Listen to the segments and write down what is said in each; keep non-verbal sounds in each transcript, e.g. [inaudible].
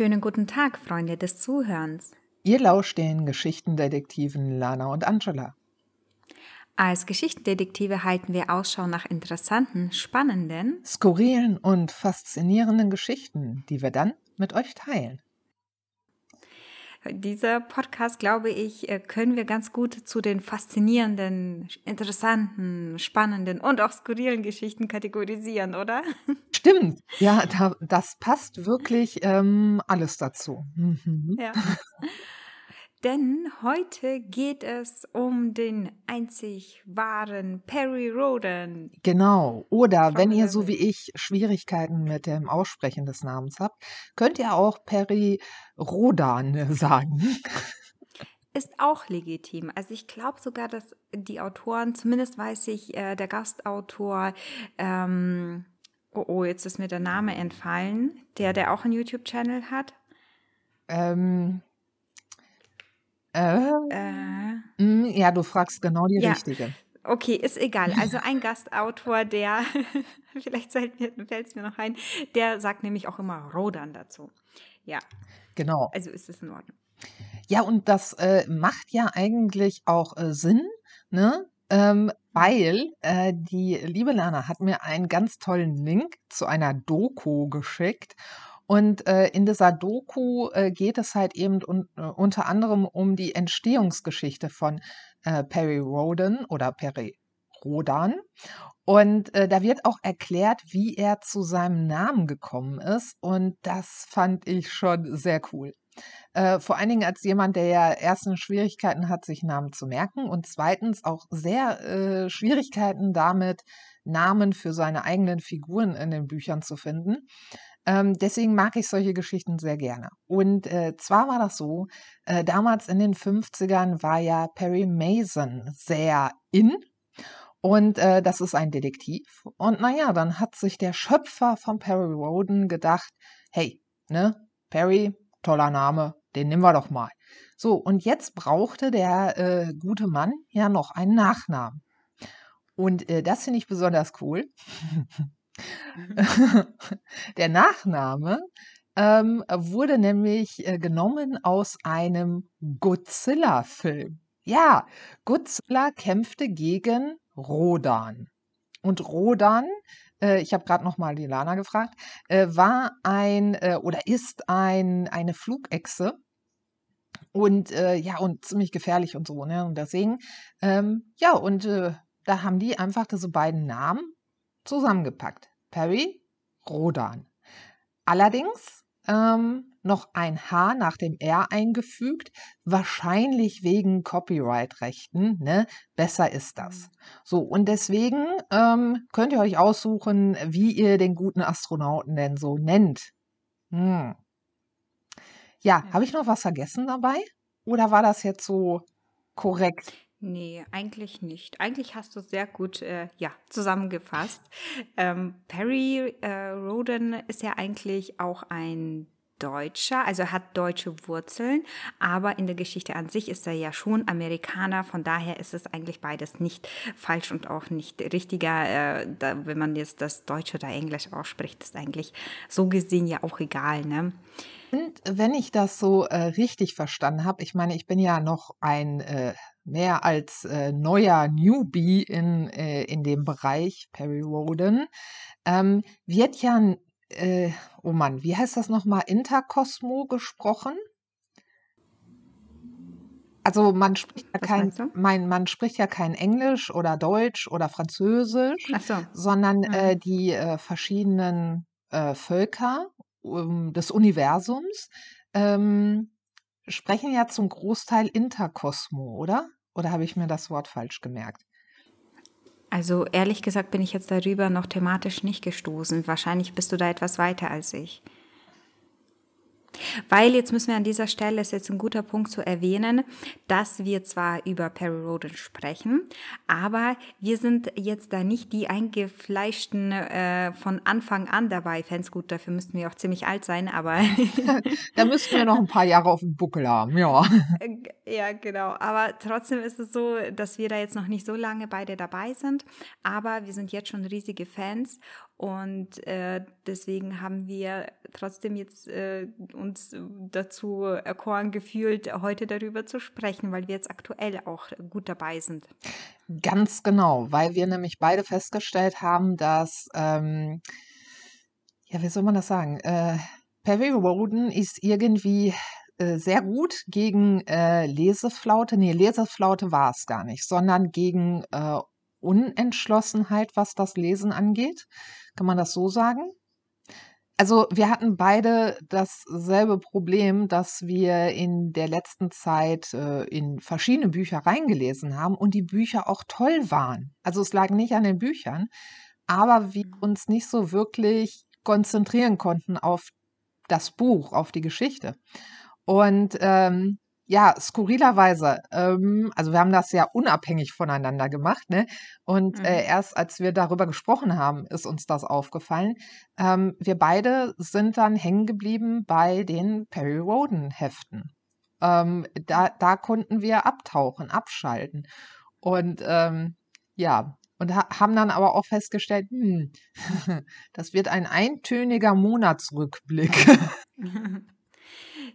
Schönen guten Tag, Freunde des Zuhörens. Ihr lauscht den Geschichtendetektiven Lana und Angela. Als Geschichtendetektive halten wir Ausschau nach interessanten, spannenden, Skurrilen und faszinierenden Geschichten, die wir dann mit euch teilen. Dieser Podcast, glaube ich, äh, können wir ganz gut zu den faszinierenden, interessanten, spannenden und auch skurrilen Geschichten kategorisieren, oder? [laughs] Stimmt, ja, da, das passt wirklich ähm, alles dazu. Mhm. Ja. [laughs] Denn heute geht es um den einzig wahren Perry Roden. Genau. Oder wenn ihr so wie ich Schwierigkeiten mit dem Aussprechen des Namens habt, könnt ihr auch Perry Rodan [laughs] sagen. Ist auch legitim. Also ich glaube sogar, dass die Autoren, zumindest weiß ich, äh, der Gastautor, ähm, oh, oh, jetzt ist mir der Name entfallen, der, der auch einen YouTube-Channel hat. Ähm, äh, äh, ja, du fragst genau die ja. richtige. Okay, ist egal. Also [laughs] ein Gastautor, der, [laughs] vielleicht fällt es mir noch ein, der sagt nämlich auch immer Rodan dazu. Ja. Genau. Also ist es in Ordnung. Ja, und das äh, macht ja eigentlich auch äh, Sinn, ne? Ähm, weil äh, die liebe Lana hat mir einen ganz tollen Link zu einer Doku geschickt und äh, in dieser Doku äh, geht es halt eben un äh, unter anderem um die Entstehungsgeschichte von äh, Perry Roden oder Perry Rodan. Und äh, da wird auch erklärt, wie er zu seinem Namen gekommen ist. Und das fand ich schon sehr cool. Äh, vor allen Dingen als jemand, der ja erstens Schwierigkeiten hat, sich Namen zu merken und zweitens auch sehr äh, Schwierigkeiten damit, Namen für seine eigenen Figuren in den Büchern zu finden. Ähm, deswegen mag ich solche Geschichten sehr gerne. Und äh, zwar war das so, äh, damals in den 50ern war ja Perry Mason sehr in. Und äh, das ist ein Detektiv. Und naja, dann hat sich der Schöpfer von Perry Roden gedacht, hey, ne, Perry, toller Name, den nehmen wir doch mal. So, und jetzt brauchte der äh, gute Mann ja noch einen Nachnamen. Und äh, das finde ich besonders cool. [laughs] [laughs] Der Nachname ähm, wurde nämlich äh, genommen aus einem Godzilla-Film. Ja, Godzilla kämpfte gegen Rodan. Und Rodan, äh, ich habe gerade noch mal die Lana gefragt, äh, war ein äh, oder ist ein eine Flugechse und äh, ja und ziemlich gefährlich und so ne und deswegen ähm, ja und äh, da haben die einfach diese beiden Namen zusammengepackt. Perry, Rodan. Allerdings ähm, noch ein H nach dem R eingefügt, wahrscheinlich wegen Copyright-Rechten. Ne? Besser ist das. Mhm. So, und deswegen ähm, könnt ihr euch aussuchen, wie ihr den guten Astronauten denn so nennt. Hm. Ja, ja. habe ich noch was vergessen dabei? Oder war das jetzt so korrekt? Nee, eigentlich nicht. Eigentlich hast du sehr gut äh, ja, zusammengefasst. Ähm, Perry äh, Roden ist ja eigentlich auch ein Deutscher, also hat deutsche Wurzeln, aber in der Geschichte an sich ist er ja schon Amerikaner, von daher ist es eigentlich beides nicht falsch und auch nicht richtiger, äh, da, wenn man jetzt das Deutsche oder Englisch ausspricht, ist eigentlich so gesehen ja auch egal, ne? Und wenn ich das so äh, richtig verstanden habe, ich meine, ich bin ja noch ein äh, mehr als äh, neuer Newbie in, äh, in dem Bereich Perry Roden, ähm, wird ja, äh, oh Mann, wie heißt das nochmal, Interkosmo gesprochen? Also man spricht ja kein, mein, man spricht ja kein Englisch oder Deutsch oder Französisch, so. sondern mhm. äh, die verschiedenen Völker des Universums ähm, sprechen ja zum Großteil Interkosmo, oder? Oder habe ich mir das Wort falsch gemerkt? Also ehrlich gesagt bin ich jetzt darüber noch thematisch nicht gestoßen. Wahrscheinlich bist du da etwas weiter als ich. Weil jetzt müssen wir an dieser Stelle, ist jetzt ein guter Punkt zu erwähnen, dass wir zwar über Perry Roden sprechen, aber wir sind jetzt da nicht die eingefleischten äh, von Anfang an dabei. Fans gut, dafür müssten wir auch ziemlich alt sein, aber. [laughs] da müssten wir noch ein paar Jahre auf dem Buckel haben, ja. Ja, genau. Aber trotzdem ist es so, dass wir da jetzt noch nicht so lange beide dabei sind, aber wir sind jetzt schon riesige Fans und äh, deswegen haben wir trotzdem jetzt äh, uns dazu erkoren gefühlt, heute darüber zu sprechen, weil wir jetzt aktuell auch gut dabei sind. Ganz genau, weil wir nämlich beide festgestellt haben, dass, ähm, ja, wie soll man das sagen? Äh, Perry Roden ist irgendwie äh, sehr gut gegen äh, Leseflaute. Nee, Leseflaute war es gar nicht, sondern gegen äh, Unentschlossenheit, was das Lesen angeht. Kann man das so sagen? Also wir hatten beide dasselbe Problem, dass wir in der letzten Zeit äh, in verschiedene Bücher reingelesen haben und die Bücher auch toll waren. Also es lag nicht an den Büchern, aber wir mhm. uns nicht so wirklich konzentrieren konnten auf das Buch, auf die Geschichte. Und ähm, ja, skurrilerweise, ähm, also wir haben das ja unabhängig voneinander gemacht, ne? Und mhm. äh, erst als wir darüber gesprochen haben, ist uns das aufgefallen. Ähm, wir beide sind dann hängen geblieben bei den Perry Roden Heften. Ähm, da, da konnten wir abtauchen, abschalten. Und ähm, ja, und ha haben dann aber auch festgestellt, hm, [laughs] das wird ein eintöniger Monatsrückblick. [laughs] [laughs]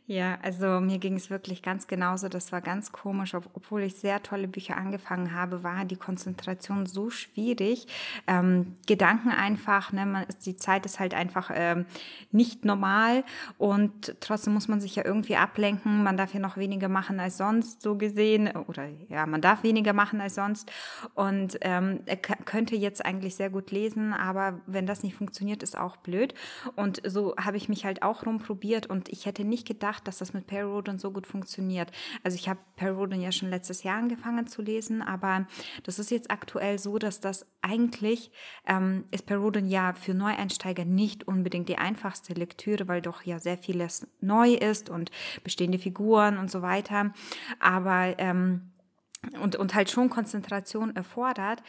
Ja, also mir ging es wirklich ganz genauso. Das war ganz komisch. Ob, obwohl ich sehr tolle Bücher angefangen habe, war die Konzentration so schwierig. Ähm, Gedanken einfach, ne, man ist, die Zeit ist halt einfach ähm, nicht normal und trotzdem muss man sich ja irgendwie ablenken. Man darf ja noch weniger machen als sonst, so gesehen. Oder ja, man darf weniger machen als sonst und ähm, könnte jetzt eigentlich sehr gut lesen, aber wenn das nicht funktioniert, ist auch blöd. Und so habe ich mich halt auch rumprobiert und ich hätte nicht gedacht, gedacht, dass das mit Perry Roden so gut funktioniert. Also ich habe Perry Roden ja schon letztes Jahr angefangen zu lesen, aber das ist jetzt aktuell so, dass das eigentlich ähm, ist Perry Roden ja für Neueinsteiger nicht unbedingt die einfachste Lektüre, weil doch ja sehr vieles neu ist und bestehende Figuren und so weiter. Aber ähm, und, und halt schon Konzentration erfordert,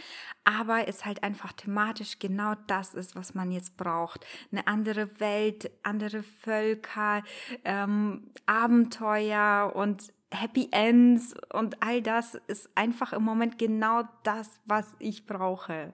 aber es halt einfach thematisch genau das ist, was man jetzt braucht. Eine andere Welt, andere Völker, ähm, Abenteuer und Happy Ends und all das ist einfach im Moment genau das, was ich brauche.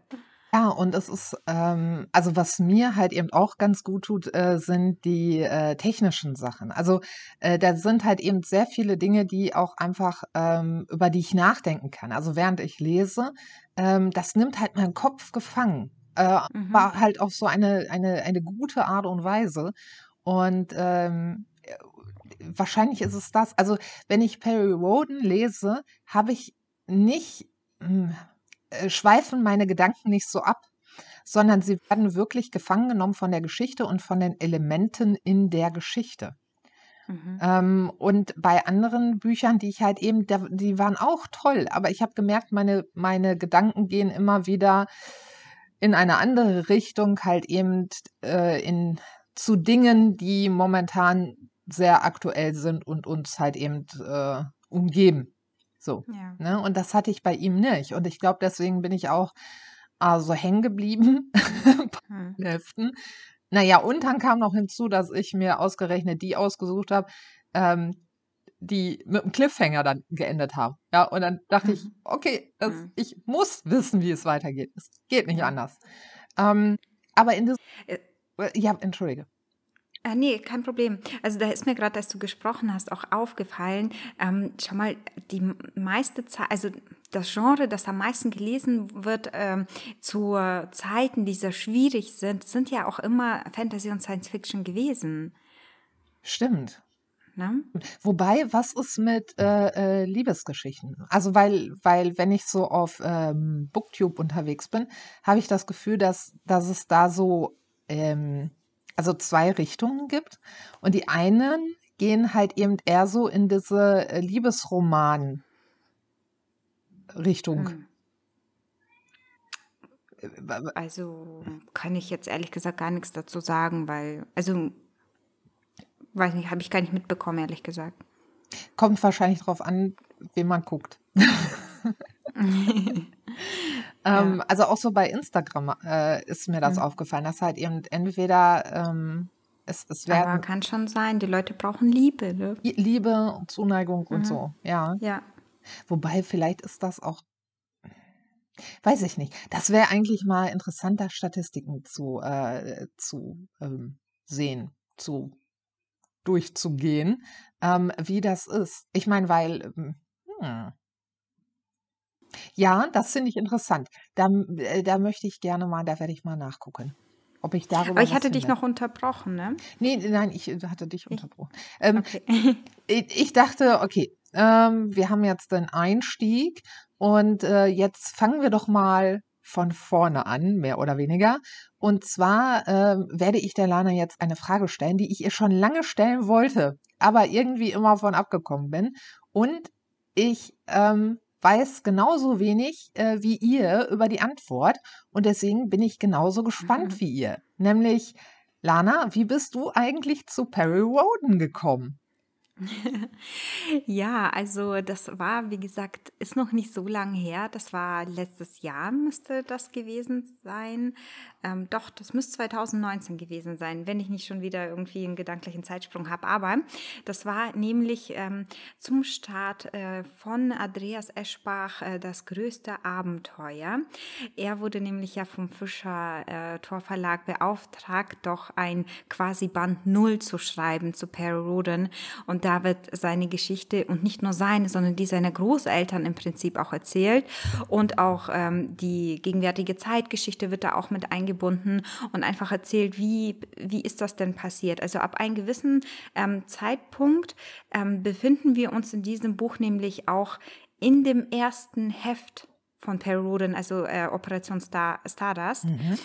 Ja, und es ist, ähm, also was mir halt eben auch ganz gut tut, äh, sind die äh, technischen Sachen. Also äh, da sind halt eben sehr viele Dinge, die auch einfach, ähm, über die ich nachdenken kann. Also während ich lese, ähm, das nimmt halt meinen Kopf gefangen. Äh, Mhm. war halt auf so eine, eine, eine gute Art und Weise. Und ähm, äh, wahrscheinlich ist es das. Also wenn ich Perry Roden lese, habe ich nicht, hm, schweifen meine Gedanken nicht so ab, sondern sie werden wirklich gefangen genommen von der Geschichte und von den Elementen in der Geschichte. Mhm. Ähm, und bei anderen Büchern, die ich halt eben, die waren auch toll, aber ich habe gemerkt, meine, meine Gedanken gehen immer wieder in eine andere Richtung, halt eben äh, in, zu Dingen, die momentan sehr aktuell sind und uns halt eben äh, umgeben. So. Ja. Ne? Und das hatte ich bei ihm nicht. Und ich glaube, deswegen bin ich auch also hängen geblieben [laughs] hm. Heften. Naja, und dann kam noch hinzu, dass ich mir ausgerechnet die ausgesucht habe, ähm, die mit einem Cliffhanger dann geendet haben. Ja, und dann dachte ich, [laughs] okay, das, hm. ich muss wissen, wie es weitergeht. Es geht nicht anders. Ähm, aber in das. Äh ja, entschuldige. Äh, nee, kein Problem. Also da ist mir gerade, als du gesprochen hast, auch aufgefallen, ähm, schau mal, die meiste Zeit, also das Genre, das am meisten gelesen wird ähm, zu Zeiten, die sehr schwierig sind, sind ja auch immer Fantasy und Science Fiction gewesen. Stimmt. Ne? Wobei, was ist mit äh, äh, Liebesgeschichten? Also, weil, weil, wenn ich so auf ähm, Booktube unterwegs bin, habe ich das Gefühl, dass, dass es da so ähm, also zwei Richtungen gibt. Und die einen gehen halt eben eher so in diese äh, Liebesroman-Richtung. Hm. Also kann ich jetzt ehrlich gesagt gar nichts dazu sagen, weil, also, weiß nicht, habe ich gar nicht mitbekommen, ehrlich gesagt. Kommt wahrscheinlich darauf an, wen man guckt. [laughs] [laughs] Ähm, ja. Also auch so bei Instagram äh, ist mir das mhm. aufgefallen, dass halt eben entweder ähm, es, es werden. Aber kann schon sein, die Leute brauchen Liebe. Ne? Liebe und Zuneigung mhm. und so, ja. Ja. Wobei vielleicht ist das auch Weiß ich nicht. Das wäre eigentlich mal interessanter, Statistiken zu, äh, zu ähm, sehen, zu durchzugehen, ähm, wie das ist. Ich meine, weil, ähm, hm. Ja, das finde ich interessant. Da, äh, da möchte ich gerne mal, da werde ich mal nachgucken, ob ich darüber Aber ich hatte dich finde. noch unterbrochen, ne? Nee, nein, ich äh, hatte dich Ich, unterbrochen. Ähm, okay. [laughs] ich, ich dachte, okay, ähm, wir haben jetzt den Einstieg und äh, jetzt fangen wir doch mal von vorne an, mehr oder weniger. Und zwar ähm, werde ich der Lana jetzt eine Frage stellen, die ich ihr schon lange stellen wollte, aber irgendwie immer von abgekommen bin. Und ich ähm, weiß genauso wenig äh, wie ihr über die Antwort und deswegen bin ich genauso gespannt Mhm. wie ihr. Nämlich, Lana, wie bist du eigentlich zu Perry Roden gekommen? [laughs] Ja, also das war, wie gesagt, ist noch nicht so lange her. Das war letztes Jahr müsste das gewesen sein. Ähm, doch, das müsste 2019 gewesen sein, wenn ich nicht schon wieder irgendwie einen gedanklichen Zeitsprung habe. Aber das war nämlich ähm, zum Start äh, von Andreas Eschbach äh, das größte Abenteuer. Er wurde nämlich ja vom Fischer äh, Tor Verlag beauftragt, doch ein quasi Band Null zu schreiben zu Perry Roden. Und da wird seine Geschichte und nicht nur seine, sondern die seiner Großeltern im Prinzip auch erzählt. Und auch ähm, die gegenwärtige Zeitgeschichte wird da auch mit eingebunden und einfach erzählt, wie, wie ist das denn passiert. Also ab einem gewissen ähm, Zeitpunkt ähm, befinden wir uns in diesem Buch nämlich auch in dem ersten Heft von Perry Roden, also äh, Operation Star, Stardust. Mhm.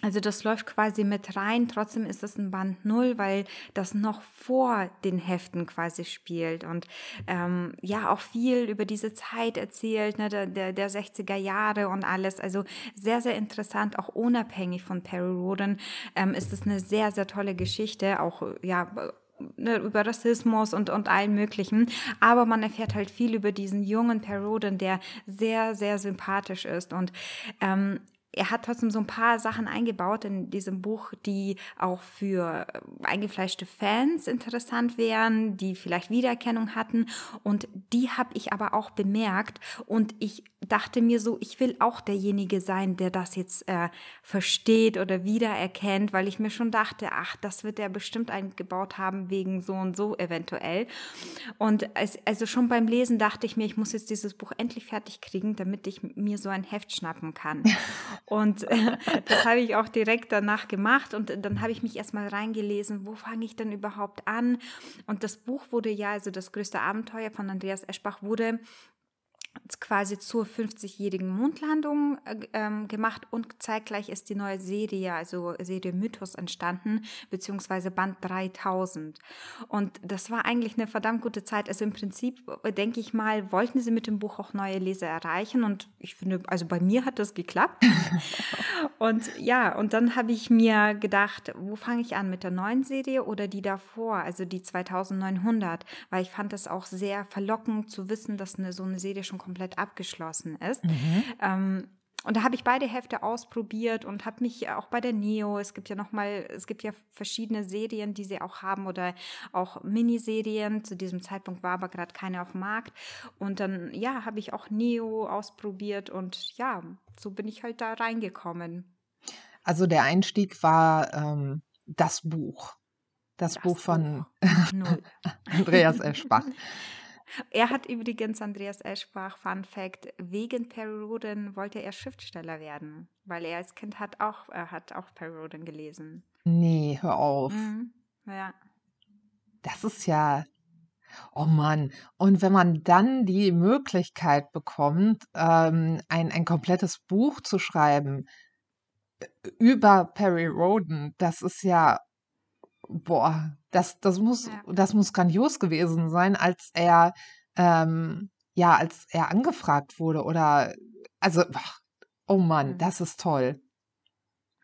Also das läuft quasi mit rein, trotzdem ist es ein Band Null, weil das noch vor den Heften quasi spielt und ähm, ja auch viel über diese Zeit erzählt, ne, der, der, der 60er Jahre und alles. Also sehr, sehr interessant, auch unabhängig von Perry Roden ähm, ist es eine sehr, sehr tolle Geschichte, auch ja ne, über Rassismus und, und allen möglichen. Aber man erfährt halt viel über diesen jungen Perroden, der sehr, sehr sympathisch ist. Und ähm, er hat trotzdem so ein paar Sachen eingebaut in diesem Buch, die auch für äh, eingefleischte Fans interessant wären, die vielleicht Wiedererkennung hatten. Und die habe ich aber auch bemerkt. Und ich dachte mir so, ich will auch derjenige sein, der das jetzt äh, versteht oder wiedererkennt, weil ich mir schon dachte, ach, das wird er bestimmt eingebaut haben wegen so und so eventuell. Und es, also schon beim Lesen dachte ich mir, ich muss jetzt dieses Buch endlich fertig kriegen, damit ich mir so ein Heft schnappen kann. [laughs] Und [laughs] das habe ich auch direkt danach gemacht und dann habe ich mich erstmal reingelesen, wo fange ich denn überhaupt an? Und das Buch wurde ja, also das größte Abenteuer von Andreas Eschbach wurde quasi zur 50-jährigen Mondlandung äh, ähm, gemacht und zeitgleich ist die neue Serie, also Serie Mythos entstanden, beziehungsweise Band 3000. Und das war eigentlich eine verdammt gute Zeit. Also im Prinzip, äh, denke ich mal, wollten sie mit dem Buch auch neue Leser erreichen und ich finde, also bei mir hat das geklappt. [laughs] und ja, und dann habe ich mir gedacht, wo fange ich an mit der neuen Serie oder die davor, also die 2900, weil ich fand es auch sehr verlockend zu wissen, dass eine, so eine Serie schon komplett abgeschlossen ist. Mhm. Ähm, und da habe ich beide Hefte ausprobiert und habe mich auch bei der Neo, es gibt ja noch mal, es gibt ja verschiedene Serien, die sie auch haben oder auch Miniserien. Zu diesem Zeitpunkt war aber gerade keine auf dem Markt. Und dann, ja, habe ich auch Neo ausprobiert und ja, so bin ich halt da reingekommen. Also der Einstieg war ähm, das Buch. Das, Das Buch von. [laughs] Andreas Eschbach. [laughs] Er hat übrigens Andreas Eschbach, Fun Fact, wegen Perry Roden wollte er Schriftsteller werden, weil er als Kind hat auch, er hat auch Perry Roden gelesen. Nee, hör auf. Mhm. Ja. Das ist ja, oh Mann. Und wenn man dann die Möglichkeit bekommt, ähm, ein, ein komplettes Buch zu schreiben äh, über Perry Roden, das ist ja, boah, das, das muss, Ja. das muss grandios gewesen sein, als er, ähm, ja, als er angefragt wurde oder, also, oh Mann, Mhm. das ist toll.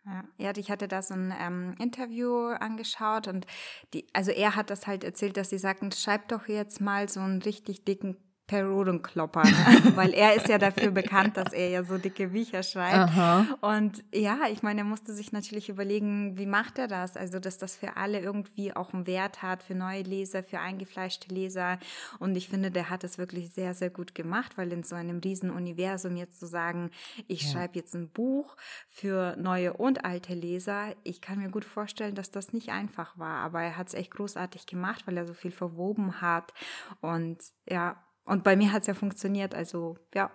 Ja, ja, ich hatte da so ein ähm, Interview angeschaut und die, also er hat das halt erzählt, dass sie sagten, schreib doch jetzt mal so einen richtig dicken Periodenklopper, ne? [laughs] weil er ist ja dafür bekannt, dass er ja so dicke Bücher schreibt. Aha. Und ja, ich meine, er musste sich natürlich überlegen, wie macht er das? Also, dass das für alle irgendwie auch einen Wert hat, für neue Leser, für eingefleischte Leser. Und ich finde, der hat es wirklich sehr, sehr gut gemacht, weil in so einem riesen Universum jetzt zu sagen, ich ja. schreibe jetzt ein Buch für neue und alte Leser, ich kann mir gut vorstellen, dass das nicht einfach war. Aber er hat es echt großartig gemacht, weil er so viel verwoben hat. Und ja, und bei mir hat es ja funktioniert, also ja.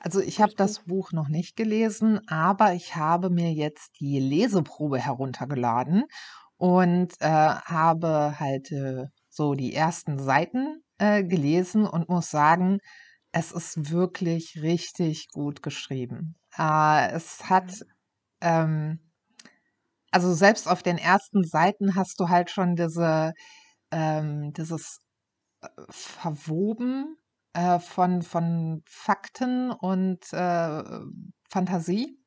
Also ich habe das Buch noch nicht gelesen, aber ich habe mir jetzt die Leseprobe heruntergeladen und äh, habe halt äh, so die ersten Seiten äh, gelesen und muss sagen, es ist wirklich richtig gut geschrieben. Äh, es hat, ähm, also selbst auf den ersten Seiten hast du halt schon diese, ähm, dieses verwoben äh, von, von Fakten und äh, Fantasie.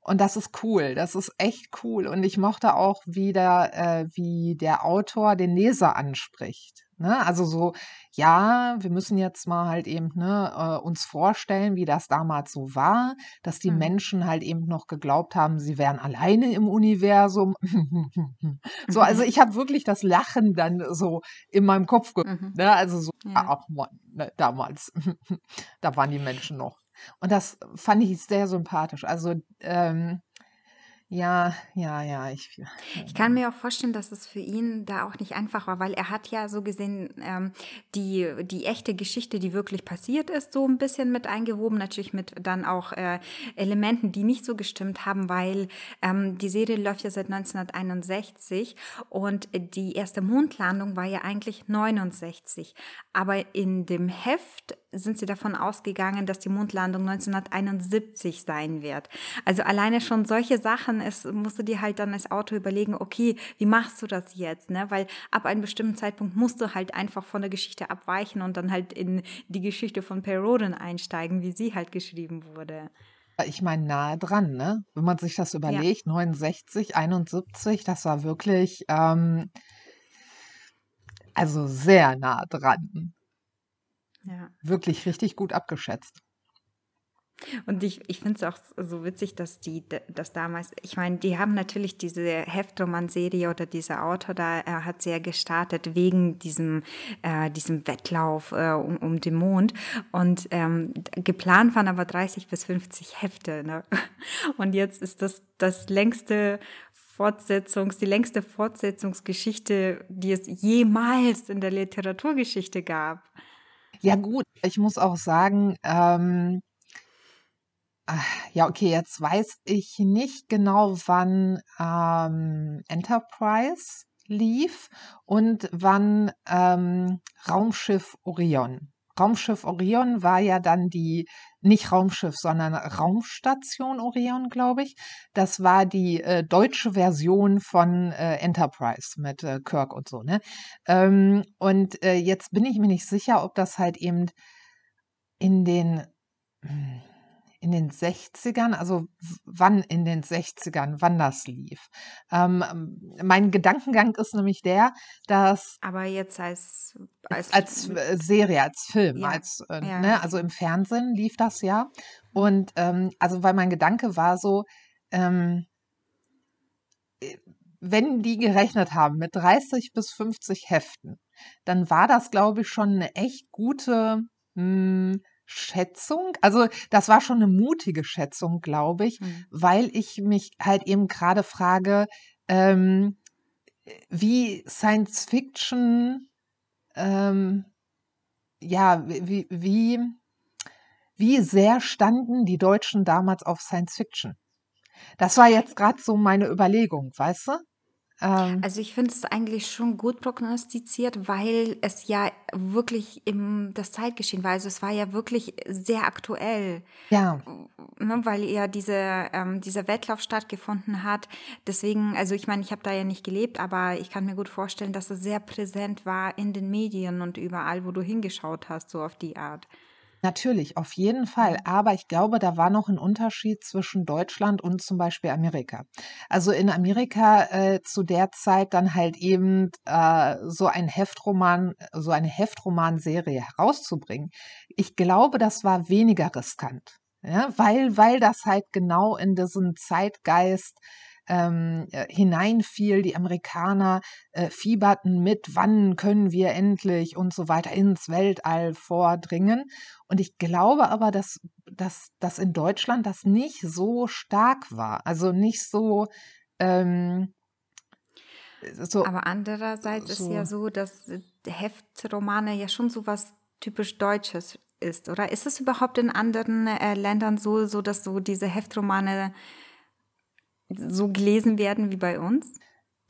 Und das ist cool, das ist echt cool. Und ich mochte auch wieder, äh, wie der Autor den Leser anspricht. Ne? Also so, ja, wir müssen jetzt mal halt eben ne, äh, uns vorstellen, wie das damals so war, dass die mhm. Menschen halt eben noch geglaubt haben, sie wären alleine im Universum. [laughs] so, also ich habe wirklich das Lachen dann so in meinem Kopf, mhm. ne? also so, ja. ach man, ne, damals, [laughs] da waren die Menschen noch. Und das fand ich sehr sympathisch. Also ähm, ja, ja, ja. Ich, ich kann mir auch vorstellen, dass es für ihn da auch nicht einfach war, weil er hat ja so gesehen ähm, die, die echte Geschichte, die wirklich passiert ist, so ein bisschen mit eingewoben, natürlich mit dann auch äh, Elementen, die nicht so gestimmt haben, weil ähm, die Serie läuft ja seit 1961 und die erste Mondlandung war ja eigentlich 69. Aber in dem Heft sind sie davon ausgegangen, dass die Mondlandung 1971 sein wird. Also alleine schon solche Sachen, es musst du dir halt dann als Autor überlegen, okay, wie machst du das jetzt? Ne? Weil ab einem bestimmten Zeitpunkt musst du halt einfach von der Geschichte abweichen und dann halt in die Geschichte von Perroden einsteigen, wie sie halt geschrieben wurde. Ich meine, nahe dran, ne? Wenn man sich das überlegt, ja. 69, 71, das war wirklich, ähm, also sehr nah dran. Ja. Wirklich richtig gut abgeschätzt. Und ich, ich finde es auch so witzig, dass die das damals, ich meine, die haben natürlich diese Heftroman-Serie oder dieser Autor da, er hat sehr gestartet wegen diesem, äh, diesem Wettlauf äh, um, um den Mond. Und ähm, geplant waren aber 30 bis 50 Hefte. Ne? [laughs] Und jetzt ist das das längste Fortsetzungs, die längste Fortsetzungsgeschichte, die es jemals in der Literaturgeschichte gab. Ja gut, ich muss auch sagen, ähm, ja, okay, jetzt weiß ich nicht genau, wann ähm, Enterprise lief und wann ähm, Raumschiff Orion. Raumschiff Orion war ja dann die, nicht Raumschiff, sondern Raumstation Orion, glaube ich. Das war die äh, deutsche Version von äh, Enterprise mit äh, Kirk und so, ne? Ähm, und äh, jetzt bin ich mir nicht sicher, ob das halt eben in den, hm, in den 60ern, also wann in den 60ern, wann das lief. Ähm, mein Gedankengang ist nämlich der, dass. Aber jetzt als. Als, als äh, Serie, als Film, ja. als, äh, ja. ne, also im Fernsehen lief das ja. Und ähm, also, weil mein Gedanke war so, ähm, äh, wenn die gerechnet haben mit 30 bis 50 Heften, dann war das, glaube ich, schon eine echt gute. Mh, hm, Schätzung. Also das war schon eine mutige Schätzung, glaube ich, mhm. weil ich mich halt eben gerade frage, ähm, wie Science Fiction, ähm, ja, wie, wie, wie sehr standen die Deutschen damals auf Science Fiction? Das war jetzt gerade so meine Überlegung, weißt du? Ähm, also ich finde es eigentlich schon gut prognostiziert, weil es ja wirklich im das Zeitgeschehen war. Also es war ja wirklich sehr aktuell. Ja. Ne, weil ja diese, ähm, dieser Wettlauf stattgefunden hat. Deswegen, also ich meine, ich habe da ja nicht gelebt, aber ich kann mir gut vorstellen, dass es sehr präsent war in den Medien und überall, wo du hingeschaut hast, so auf die Art. Natürlich, auf jeden Fall. Mhm. Aber ich glaube, da war noch ein Unterschied zwischen Deutschland und zum Beispiel Amerika. Also in Amerika äh, zu der Zeit dann halt eben äh, so ein Heftroman, so eine Heftromanserie herauszubringen. Ich glaube, das war weniger riskant. Ja, weil, weil das halt genau in diesen Zeitgeist ähm, äh, hineinfiel. Die Amerikaner äh, fieberten mit, wann können wir endlich und so weiter ins Weltall vordringen. Und ich glaube aber, dass, dass, dass in Deutschland das nicht so stark war. Also nicht so. Ähm, so aber andererseits so. ist ja so, dass Heftromane ja schon so was typisch Deutsches ist, oder? Ist es überhaupt in anderen äh, Ländern so, so, dass so diese Heftromane so gelesen werden wie bei uns?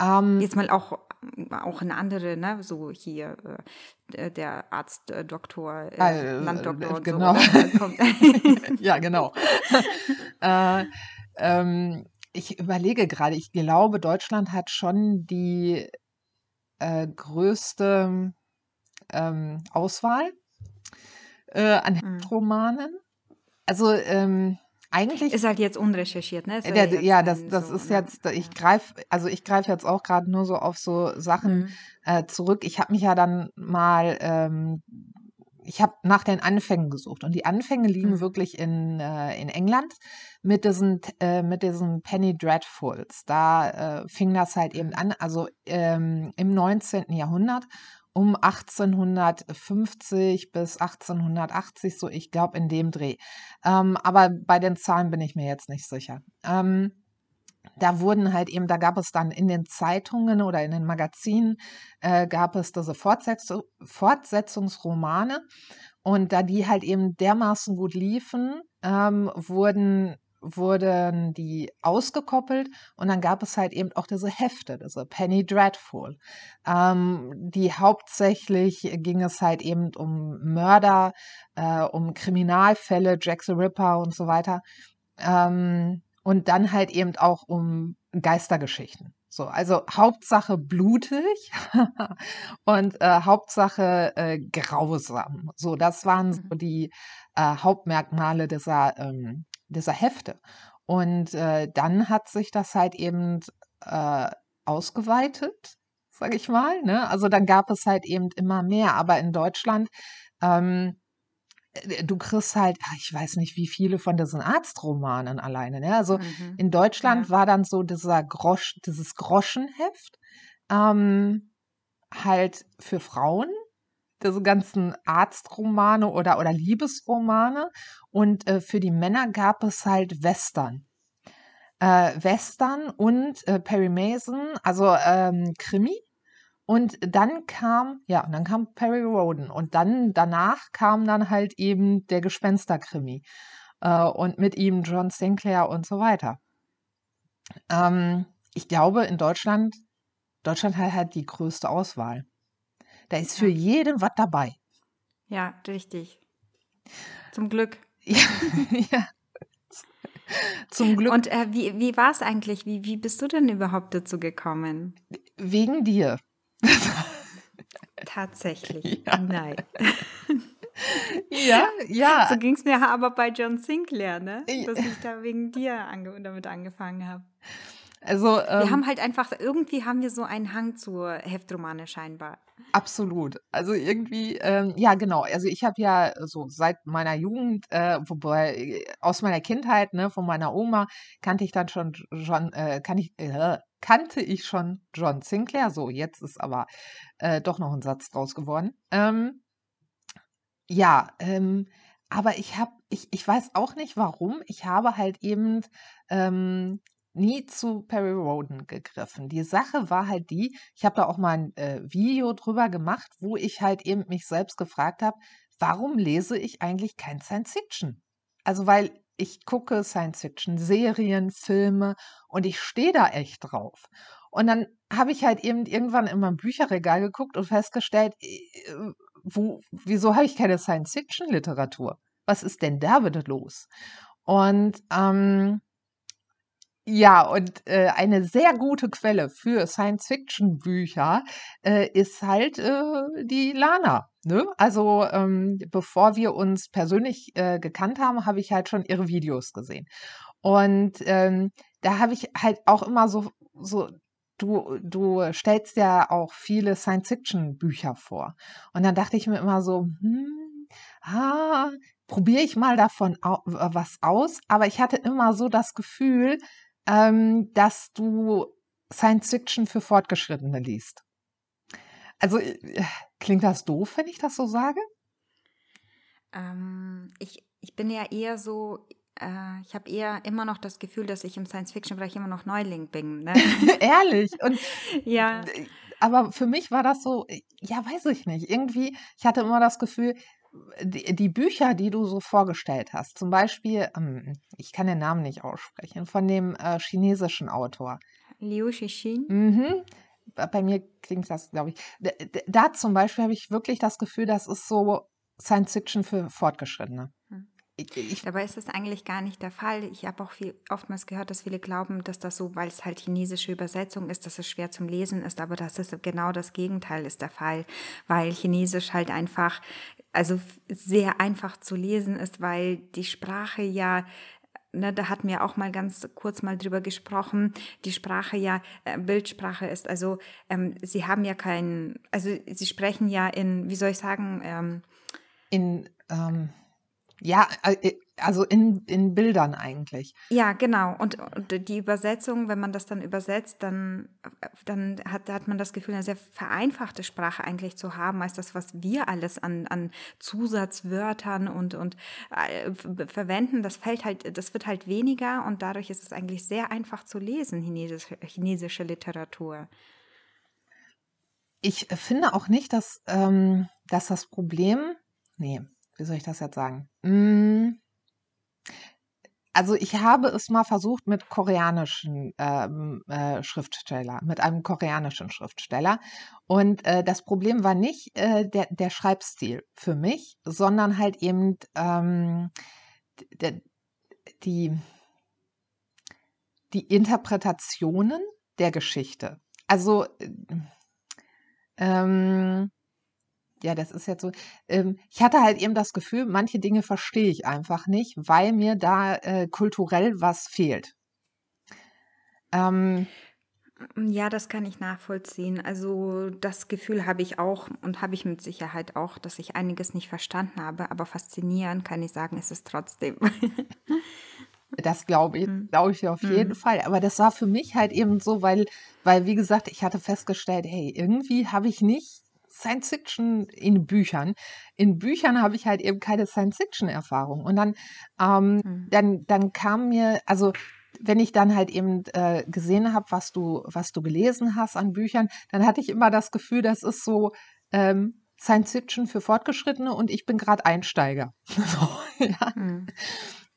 Um, Jetzt mal auch, auch eine andere, ne? so hier äh, der Arzt, äh, Doktor, äh, äh Landdoktor. Genau. So, [laughs] [laughs] ja, genau. [laughs] Äh, ähm, ich überlege gerade, ich glaube, Deutschland hat schon die äh, größte ähm, Auswahl an mhm. Romanen. Also ähm, eigentlich ist halt jetzt unrecherchiert, ne? Der, ja, ja das, das so, ist ne? jetzt, ich greife, also ich greife jetzt auch gerade nur so auf so Sachen mhm. äh, zurück. Ich habe mich ja dann mal, ähm, ich habe nach den Anfängen gesucht und die Anfänge liegen mhm. wirklich in, äh, in England mit diesen, äh, mit diesen Penny Dreadfuls. Da äh, fing das halt eben mhm. an, also ähm, im 19. Jahrhundert um 1850 bis 1880, so ich glaube in dem Dreh. Ähm, aber bei den Zahlen bin ich mir jetzt nicht sicher. Ähm, da wurden halt eben, da gab es dann in den Zeitungen oder in den Magazinen, äh, gab es diese Fortsetz Fortsetzungsromane. Und da die halt eben dermaßen gut liefen, ähm, wurden wurden die ausgekoppelt und dann gab es halt eben auch diese Hefte, diese Penny Dreadful. Ähm, die hauptsächlich ging es halt eben um Mörder, äh, um Kriminalfälle, Jack the Ripper und so weiter. Ähm, und dann halt eben auch um Geistergeschichten. So, also Hauptsache blutig [laughs] und äh, Hauptsache äh, grausam. So, das waren so mhm. die äh, Hauptmerkmale dieser ähm, dieser Hefte. Und äh, dann hat sich das halt eben äh, ausgeweitet, sage ich mal. Ne? Also dann gab es halt eben immer mehr. Aber in Deutschland, ähm, äh, du kriegst halt, ich weiß nicht, wie viele von diesen Arztromanen alleine. Ne? Also mhm. in Deutschland ja. war dann so dieser Grosch, dieses Groschenheft ähm, halt für Frauen diese ganzen Arztromane oder, oder Liebesromane. Und äh, für die Männer gab es halt Western. Äh, Western und äh, Perry Mason, also ähm, Krimi. Und dann kam, ja, und dann kam Perry Roden. Und dann danach kam dann halt eben der Gespensterkrimi. Äh, und mit ihm John Sinclair und so weiter. Ähm, ich glaube, in Deutschland, Deutschland hat halt die größte Auswahl. Da ist für jeden was dabei. Ja, richtig. Zum Glück. [laughs] Ja, ja. Zum Glück. Und äh, wie, wie war es eigentlich? Wie, wie bist du denn überhaupt dazu gekommen? Wegen dir. Tatsächlich. [laughs] Ja. Nein. [laughs] Ja, ja. So ging es mir aber bei John Sinclair, ne? Dass ich da wegen dir ange damit angefangen habe. Also, ähm, wir haben halt einfach, irgendwie haben wir so einen Hang zu Heftromane scheinbar. Absolut. Also irgendwie, ähm, ja genau. Also ich habe ja so seit meiner Jugend, äh, wobei äh, aus meiner Kindheit, ne, von meiner Oma, kannte ich dann schon John, äh, kann ich, äh, kannte ich schon John Sinclair. So, jetzt ist aber äh, doch noch ein Satz draus geworden. Ähm, ja, ähm, aber ich habe, ich, ich weiß auch nicht warum. Ich habe halt eben ähm, nie zu Perry Roden gegriffen. Die Sache war halt die, ich habe da auch mal ein äh, Video drüber gemacht, wo ich halt eben mich selbst gefragt habe, warum lese ich eigentlich kein Science Fiction? Also weil ich gucke Science Fiction Serien, Filme und ich stehe da echt drauf. Und dann habe ich halt eben irgendwann in meinem Bücherregal geguckt und festgestellt, äh, wo, wieso habe ich keine Science Fiction Literatur? Was ist denn da bitte los? Und ähm, Ja, und äh, eine sehr gute Quelle für Science-Fiction-Bücher äh, ist halt äh, die Lana. Ne? Also ähm, bevor wir uns persönlich äh, gekannt haben, habe ich halt schon ihre Videos gesehen. Und ähm, da habe ich halt auch immer so, so du, du stellst ja auch viele Science-Fiction-Bücher vor. Und dann dachte ich mir immer so, hm, ah, probiere ich mal davon au was aus. Aber ich hatte immer so das Gefühl, ähm, dass du Science Fiction für Fortgeschrittene liest. Also äh, klingt das doof, wenn ich das so sage? Ähm, ich, ich bin ja eher so, äh, ich habe eher immer noch das Gefühl, dass ich im Science-Fiction-Bereich immer noch Neuling bin. Ne? [laughs] Ehrlich. Und [laughs] ja. Aber für mich war das so, ja, weiß ich nicht. Irgendwie, ich hatte immer das Gefühl, die, die, Bücher, die du so vorgestellt hast, zum Beispiel, ähm, ich kann den Namen nicht aussprechen, von dem äh, chinesischen Autor. Liu Xixin. Mhm. Bei mir klingt das, glaube ich. Da, da zum Beispiel habe ich wirklich das Gefühl, das ist so Science Fiction für Fortgeschrittene. Hm. Ich, ich, Dabei ist das eigentlich gar nicht der Fall. Ich habe auch viel, oftmals gehört, dass viele glauben, dass das so, weil es halt chinesische Übersetzung ist, dass es schwer zum Lesen ist. Aber das ist genau das Gegenteil ist der Fall, weil Chinesisch halt einfach, also sehr einfach zu lesen ist, weil die Sprache ja Ne, da hatten wir auch mal ganz kurz mal drüber gesprochen, die Sprache ja äh, Bildsprache ist. Also ähm, sie haben ja keinen, also sie sprechen ja in, wie soll ich sagen, ähm, in ähm, ja, äh, also in, in Bildern eigentlich. Ja, genau. Und, und die Übersetzung, wenn man das dann übersetzt, dann, dann hat, hat man das Gefühl, eine sehr vereinfachte Sprache eigentlich zu haben, als das, was wir alles an, an Zusatzwörtern und, und äh, verwenden. Das fällt halt, das wird halt weniger und dadurch ist es eigentlich sehr einfach zu lesen, chinesische, chinesische Literatur. Ich finde auch nicht, dass, ähm, dass das Problem, nee, wie soll ich das jetzt sagen? Hm, also ich habe es mal versucht mit koreanischen ähm, äh, Schriftsteller, mit einem koreanischen Schriftsteller. Und äh, das Problem war nicht äh, der, der Schreibstil für mich, sondern halt eben ähm, der, die, die Interpretationen der Geschichte. Also äh, ähm, ja, das ist jetzt so. Ähm, ich hatte halt eben das Gefühl, manche Dinge verstehe ich einfach nicht, weil mir da äh, kulturell was fehlt. Ähm, ja, das kann ich nachvollziehen. Also das Gefühl habe ich auch und habe ich mit Sicherheit auch, dass ich einiges nicht verstanden habe, aber faszinierend kann ich sagen, ist es trotzdem. [laughs] Das glaube ich, hm. glaube ich auf jeden mhm. Fall. Aber das war für mich halt eben so, weil, weil, wie gesagt, ich hatte festgestellt, hey, irgendwie habe ich nicht Science Fiction in Büchern. In Büchern habe ich halt eben keine Science Fiction Erfahrung. Und dann, ähm, mhm. dann, dann kam mir, also wenn ich dann halt eben äh, gesehen habe, was du, was du gelesen hast an Büchern, dann hatte ich immer das Gefühl, das ist so ähm, Science Fiction für Fortgeschrittene und ich bin gerade Einsteiger. [laughs] so, ja. mhm.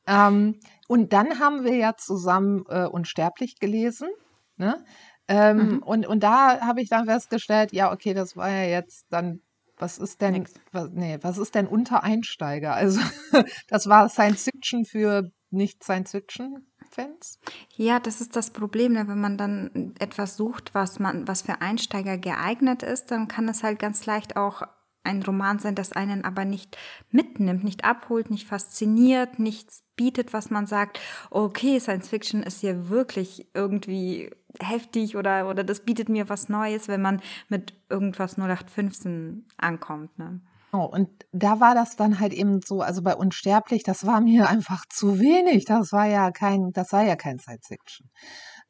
ähm, und dann haben wir ja zusammen äh, Unsterblich gelesen. Ne? Ähm, mhm. und, und da habe ich dann festgestellt, ja, okay, das war ja jetzt dann, was ist denn, was, nee, was ist denn unter Einsteiger? Also [laughs] das war Science Fiction für nicht Science Fiction. Fans? Ja, das ist das Problem, ne? wenn man dann etwas sucht, was man, was für Einsteiger geeignet ist, dann kann es halt ganz leicht auch ein Roman sein, das einen aber nicht mitnimmt, nicht abholt, nicht fasziniert, nichts bietet, was man sagt, okay, Science Fiction ist hier wirklich irgendwie heftig oder, oder das bietet mir was Neues, wenn man mit irgendwas 0815 ankommt. Ne? Oh, und da war das dann halt eben so, also bei Unsterblich, das war mir einfach zu wenig. Das war ja kein, das war ja kein Science Fiction.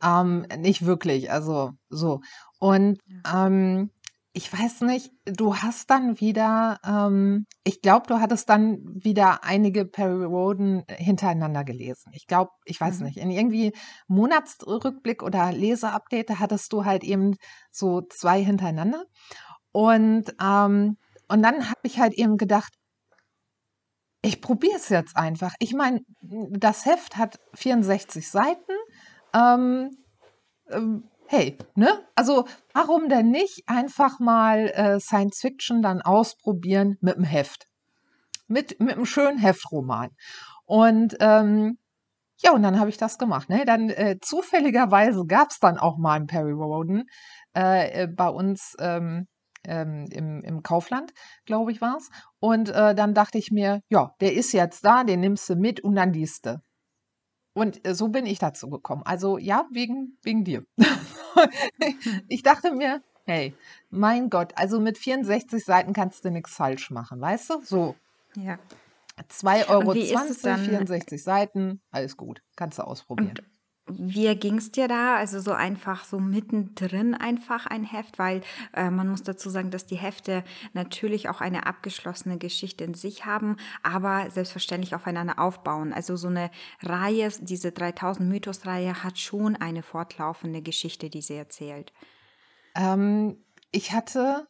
Ähm, nicht wirklich, also so. Und ähm, ich weiß nicht, du hast dann wieder, ähm, ich glaube, du hattest dann wieder einige Perry Roden hintereinander gelesen. Ich glaube, ich weiß mhm. nicht, in irgendwie Monatsrückblick oder Leseupdate hattest du halt eben so zwei hintereinander. Und, ähm, und dann habe ich halt eben gedacht, ich probiere es jetzt einfach. Ich meine, das Heft hat 64 Seiten. Ähm, ähm hey, ne? Also warum denn nicht einfach mal äh, Science Fiction dann ausprobieren mit einem Heft? Mit, mit einem schönen Heftroman. Und ähm, Ja, und dann habe ich das gemacht. Ne? Dann äh, zufälligerweise gab es dann auch mal einen Perry Roden äh, bei uns ähm, ähm, im, im Kaufland, glaube ich, war es. Und äh, dann dachte ich mir, ja, der ist jetzt da, den nimmst du mit und dann liest du. Und äh, so bin ich dazu gekommen. Also ja, wegen, wegen dir. [laughs] ich dachte mir, hey, mein Gott, also mit 64 Seiten kannst du nichts falsch machen, weißt du? So. Ja. 2,20 Euro, 64 Seiten, alles gut, kannst du ausprobieren. Wie ging es dir da? Also so einfach, so mittendrin einfach ein Heft, weil äh, man muss dazu sagen, dass die Hefte natürlich auch eine abgeschlossene Geschichte in sich haben, aber selbstverständlich aufeinander aufbauen. Also so eine Reihe, diese 3000 Mythos-Reihe hat schon eine fortlaufende Geschichte, die sie erzählt. Ähm, ich hatte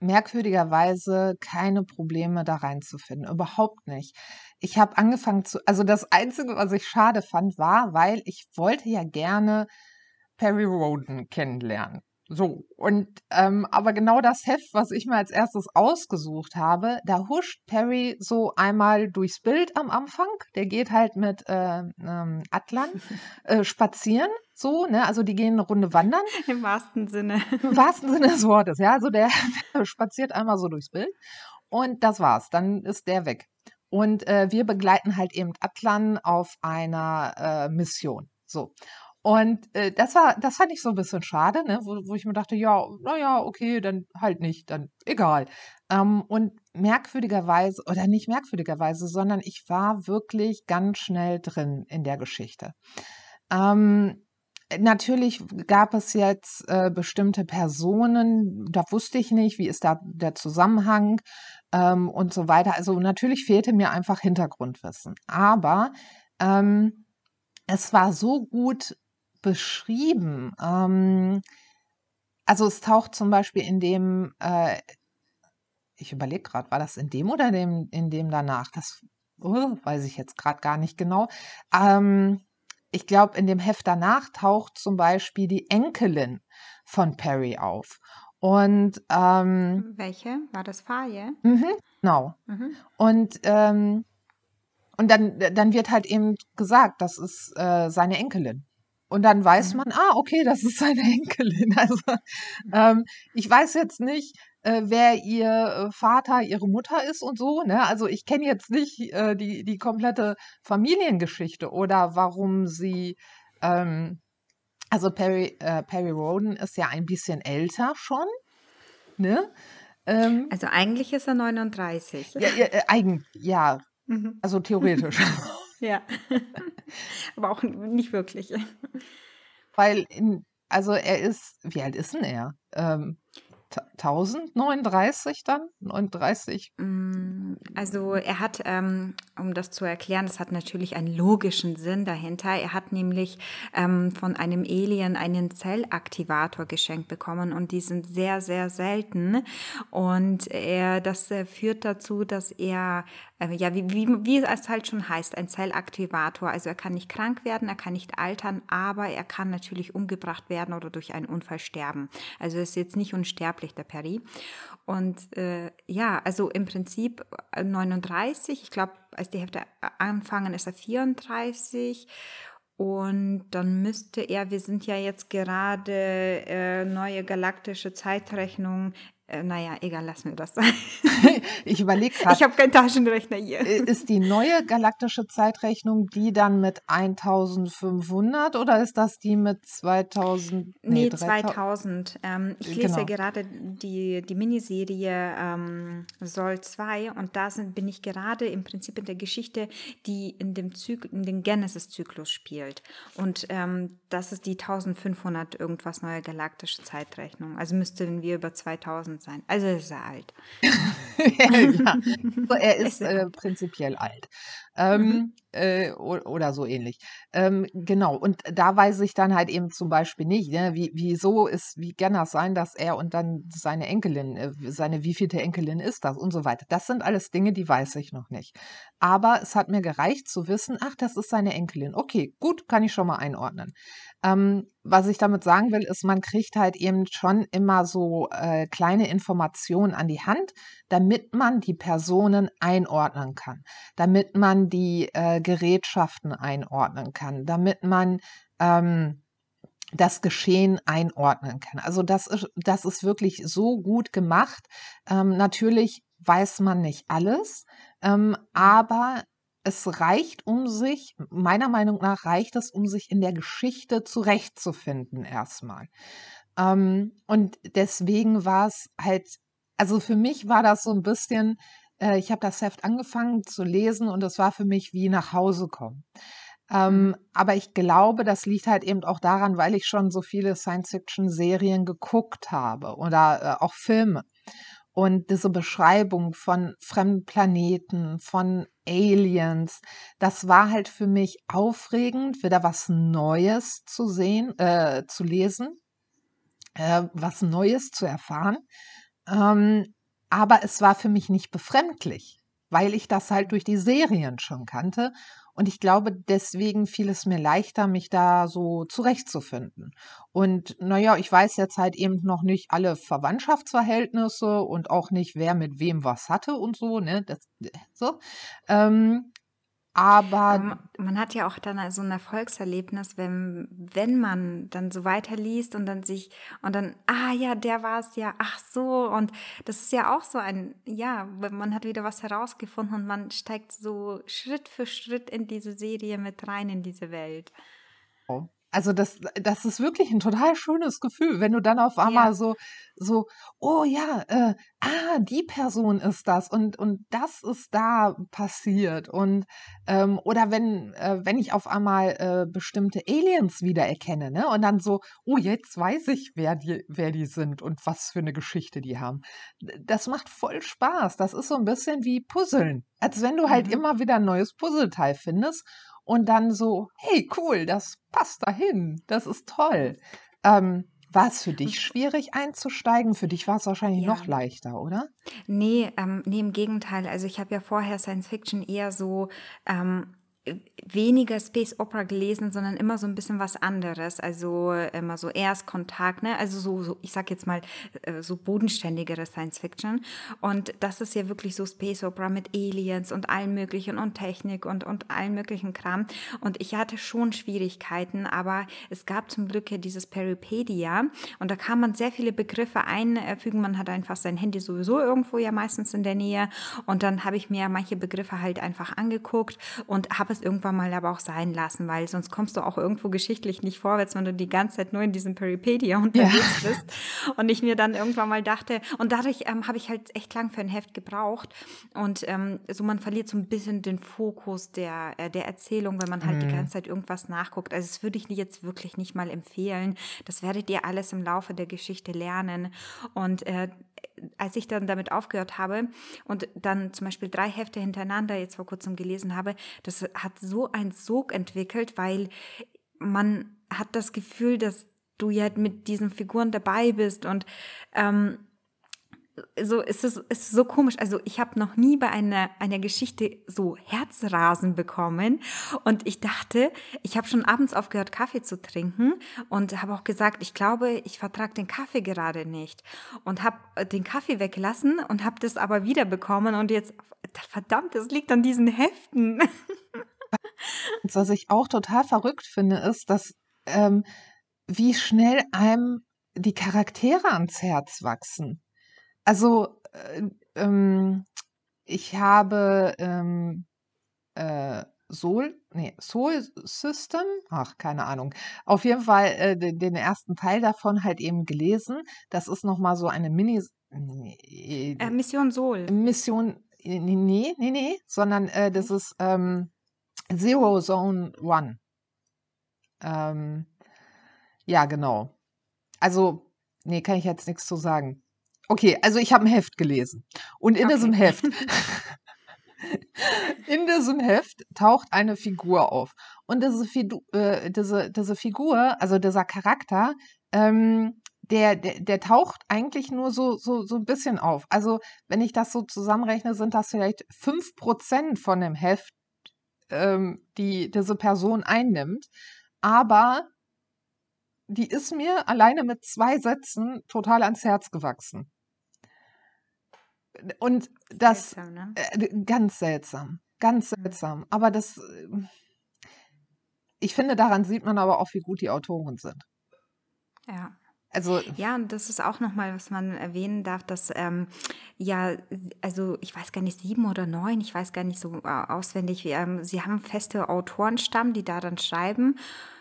merkwürdigerweise keine Probleme da reinzufinden, überhaupt nicht. Ich habe angefangen zu also das Einzige, was ich schade fand, war, weil ich wollte ja gerne Perry Roden kennenlernen. So, und ähm, aber genau das Heft, was ich mir als erstes ausgesucht habe, da huscht Perry so einmal durchs Bild am Anfang. Der geht halt mit äh, ähm, Atlan [laughs] äh, spazieren, so, ne? Also die gehen eine Runde wandern. [laughs] Im wahrsten Sinne. Im wahrsten Sinne des Wortes, ja. Also der, [laughs] der spaziert einmal so durchs Bild und das war's. Dann ist der weg. Und äh, wir begleiten halt eben Atlan auf einer äh, Mission. So. Und äh, das war, das fand ich so ein bisschen schade, ne? wo, wo ich mir dachte, ja, naja, okay, dann halt nicht, dann egal. Ähm, und merkwürdigerweise, oder nicht merkwürdigerweise, sondern ich war wirklich ganz schnell drin in der Geschichte. Ähm, Natürlich gab es jetzt äh, bestimmte Personen, da wusste ich nicht, wie ist da der Zusammenhang ähm, und so weiter. Also natürlich fehlte mir einfach Hintergrundwissen. Aber ähm, es war so gut beschrieben. Ähm, also es taucht zum Beispiel in dem, äh, ich überlege gerade, war das in dem oder dem, in dem danach? Das oh, weiß ich jetzt gerade gar nicht genau. Ähm, ich glaube, in dem Heft danach taucht zum Beispiel die Enkelin von Perry auf. Und ähm, welche? War das Faye? Mhm, genau. Mhm. Und ähm, und dann, dann wird halt eben gesagt, das ist äh, seine Enkelin. Und dann weiß mhm. man, ah, okay, das ist seine [laughs] Enkelin. Also ähm, ich weiß jetzt nicht, äh, wer ihr äh, Vater, ihre Mutter ist und so. Ne? Also ich kenne jetzt nicht äh, die, die komplette Familiengeschichte oder warum sie, ähm, also Perry, äh, Perry Roden ist ja ein bisschen älter schon. Ne? Ähm, also eigentlich ist er 39. Ja, ja, äh, eigen, ja. Mhm. also theoretisch. [laughs] ja, [laughs] aber auch nicht wirklich. Weil, in, also er ist, wie alt ist denn er? Ähm, 1039 dann? 39? Mm, also er hat, ähm, um das zu erklären, das hat natürlich einen logischen Sinn dahinter. Er hat nämlich ähm, von einem Alien einen Zellaktivator geschenkt bekommen und die sind sehr, sehr selten. Und er, das äh, führt dazu, dass er äh, ja, wie, wie, wie es halt schon heißt, ein Zellaktivator. Also er kann nicht krank werden, er kann nicht altern, aber er kann natürlich umgebracht werden oder durch einen Unfall sterben. Also er ist jetzt nicht unsterblich, der Perry. Und äh, ja, also im Prinzip 39, äh, ich glaube, als die Hälfte anfangen, ist er 34. Und dann müsste er, wir sind ja jetzt gerade äh, neue galaktische Zeitrechnung, äh, naja, egal, lassen wir das sein. [laughs] ich überlege gerade. Ich habe keinen Taschenrechner hier. Ist die neue galaktische Zeitrechnung die dann mit 1500 oder ist das die mit 2000? Nee, nee 2000. Ähm, ich lese genau. ja gerade die, die Miniserie ähm, Soll 2 und da sind, bin ich gerade im Prinzip in der Geschichte, die in dem, Zyk in dem Genesis-Zyklus spielt. Und ähm, das ist die 1500 irgendwas neue galaktische Zeitrechnung. Also müssten wir über 2000 2000 sein. Also ist er alt. [laughs] ja, [laughs] so, er ist äh, prinzipiell alt. Ähm, mhm. äh, oder so ähnlich. Ähm, genau, und da weiß ich dann halt eben zum Beispiel nicht, ne, wie, wieso ist, wie kann das sein, dass er und dann seine Enkelin, äh, seine wievielte Enkelin ist das und so weiter. Das sind alles Dinge, die weiß ich noch nicht. Aber es hat mir gereicht zu wissen, ach, das ist seine Enkelin. Okay, gut, kann ich schon mal einordnen. Ähm, was ich damit sagen will, ist, man kriegt halt eben schon immer so äh, kleine Informationen an die Hand, damit man die Personen einordnen kann, damit man die äh, Gerätschaften einordnen kann, damit man ähm, das Geschehen einordnen kann. Also das ist, das ist wirklich so gut gemacht. Ähm, natürlich weiß man nicht alles, ähm, aber es reicht, um sich, meiner Meinung nach reicht es, um sich in der Geschichte zurechtzufinden erstmal. Ähm, und deswegen war es halt, also für mich war das so ein bisschen, äh, ich habe das Heft angefangen zu lesen und es war für mich wie nach Hause kommen. Ähm, mhm. aber ich glaube, das liegt halt eben auch daran, weil ich schon so viele Science-Fiction-Serien geguckt habe oder äh, auch Filme. Und diese Beschreibung von fremden Planeten, von Aliens, das war halt für mich aufregend, wieder was Neues zu sehen, äh, zu lesen, äh, was Neues zu erfahren. Ähm, aber es war für mich nicht befremdlich, weil ich das halt durch die Serien schon kannte und ich glaube, deswegen fiel es mir leichter, mich da so zurechtzufinden. Und naja, ich weiß jetzt halt eben noch nicht alle Verwandtschaftsverhältnisse und auch nicht, wer mit wem was hatte und so, ne? Das, so. Ähm, aber man hat ja auch dann so ein Erfolgserlebnis, wenn, wenn man dann so weiterliest und dann sich und dann, ah ja, der war es ja, ach so. Und das ist ja auch so ein, ja, man hat wieder was herausgefunden und man steigt so Schritt für Schritt in diese Serie mit rein, in diese Welt. Oh. Also das, das ist wirklich ein total schönes Gefühl, wenn du dann auf einmal ja. so, so, oh ja, äh, ah, die Person ist das und, und das ist da passiert. Und ähm, oder wenn, äh, wenn ich auf einmal äh, bestimmte Aliens wiedererkenne, ne? Und dann so, oh, jetzt weiß ich, wer die, wer die sind und was für eine Geschichte die haben. Das macht voll Spaß. Das ist so ein bisschen wie Puzzeln. Als wenn du halt mhm. immer wieder ein neues Puzzleteil findest und dann so, hey, cool, das passt dahin, das ist toll. Ähm, war es für dich schwierig einzusteigen? Für dich war es wahrscheinlich ja. noch leichter, oder? Nee, ähm, nee, im Gegenteil. Also ich habe ja vorher Science Fiction eher so ähm, weniger Space Opera gelesen, sondern immer so ein bisschen was anderes. Also immer so Erstkontakt, ne? Also so, so ich sag jetzt mal, äh, so bodenständigere Science Fiction. Und das ist ja wirklich so Space Opera mit Aliens und allen möglichen und Technik und, und allen möglichen Kram. Und ich hatte schon Schwierigkeiten, aber es gab zum Glück ja dieses Peripedia und da kann man sehr viele Begriffe einfügen. Man hat einfach sein Handy sowieso irgendwo ja meistens in der Nähe. Und dann habe ich mir manche Begriffe halt einfach angeguckt und habe es irgendwann mal aber auch sein lassen, weil sonst kommst du auch irgendwo geschichtlich nicht vorwärts, wenn du die ganze Zeit nur in diesem Peripedia unterwegs ja. bist. Und ich mir dann irgendwann mal dachte, und dadurch ähm, habe ich halt echt lang für ein Heft gebraucht. Und ähm, so man verliert so ein bisschen den Fokus der, äh, der Erzählung, wenn man halt mhm. die ganze Zeit irgendwas nachguckt. Also das würde ich jetzt wirklich nicht mal empfehlen. Das werdet ihr alles im Laufe der Geschichte lernen. Und äh, als ich dann damit aufgehört habe und dann zum Beispiel drei Hefte hintereinander jetzt vor kurzem gelesen habe, das hat so einen Sog entwickelt, weil man hat das Gefühl, dass du ja mit diesen Figuren dabei bist und ähm, so ist es ist so komisch. Also ich habe noch nie bei einer einer Geschichte so Herzrasen bekommen und ich dachte, ich habe schon abends aufgehört Kaffee zu trinken und habe auch gesagt, ich glaube, ich vertrage den Kaffee gerade nicht und habe den Kaffee weggelassen und habe das aber wieder bekommen und jetzt verdammt, das liegt an diesen Heften. [laughs] Was ich auch total verrückt finde, ist, dass ähm, wie schnell einem die Charaktere ans Herz wachsen. Also, äh, ähm, ich habe, ähm, äh, Soul ne, Soul System? Ach, keine Ahnung. Auf jeden Fall, äh, de den ersten Teil davon halt eben gelesen. Das ist noch mal so eine Mini ne, äh, Mission Soul. Mission ne, ne, ne, ne, sondern, äh, das ist, ähm, Zero Zone One. Ähm, ja, genau. Also, ne, kann ich jetzt nichts zu sagen. Okay, also ich habe ein Heft gelesen. Und in okay. diesem Heft, [laughs] in diesem Heft taucht eine Figur auf. Und diese, Fidu äh, diese, diese Figur, also dieser Charakter, ähm, der, der, der taucht eigentlich nur so, so, so ein bisschen auf. Also, wenn ich das so zusammenrechne, sind das vielleicht 5% von dem Heft, ähm, die diese Person einnimmt. Aber die ist mir alleine mit zwei Sätzen total ans Herz gewachsen. Und das seltsam, ne? äh, ganz seltsam. Ganz seltsam. Aber das, ähm, ich finde, daran sieht man aber auch, wie gut die Autoren sind. Ja. Also, Ja, und das ist auch nochmal, was man erwähnen darf, dass ähm, ja, also ich weiß gar nicht, sieben oder neun, ich weiß gar nicht so äh, auswendig, wie, ähm, sie haben feste Autorenstamm, die da dann schreiben.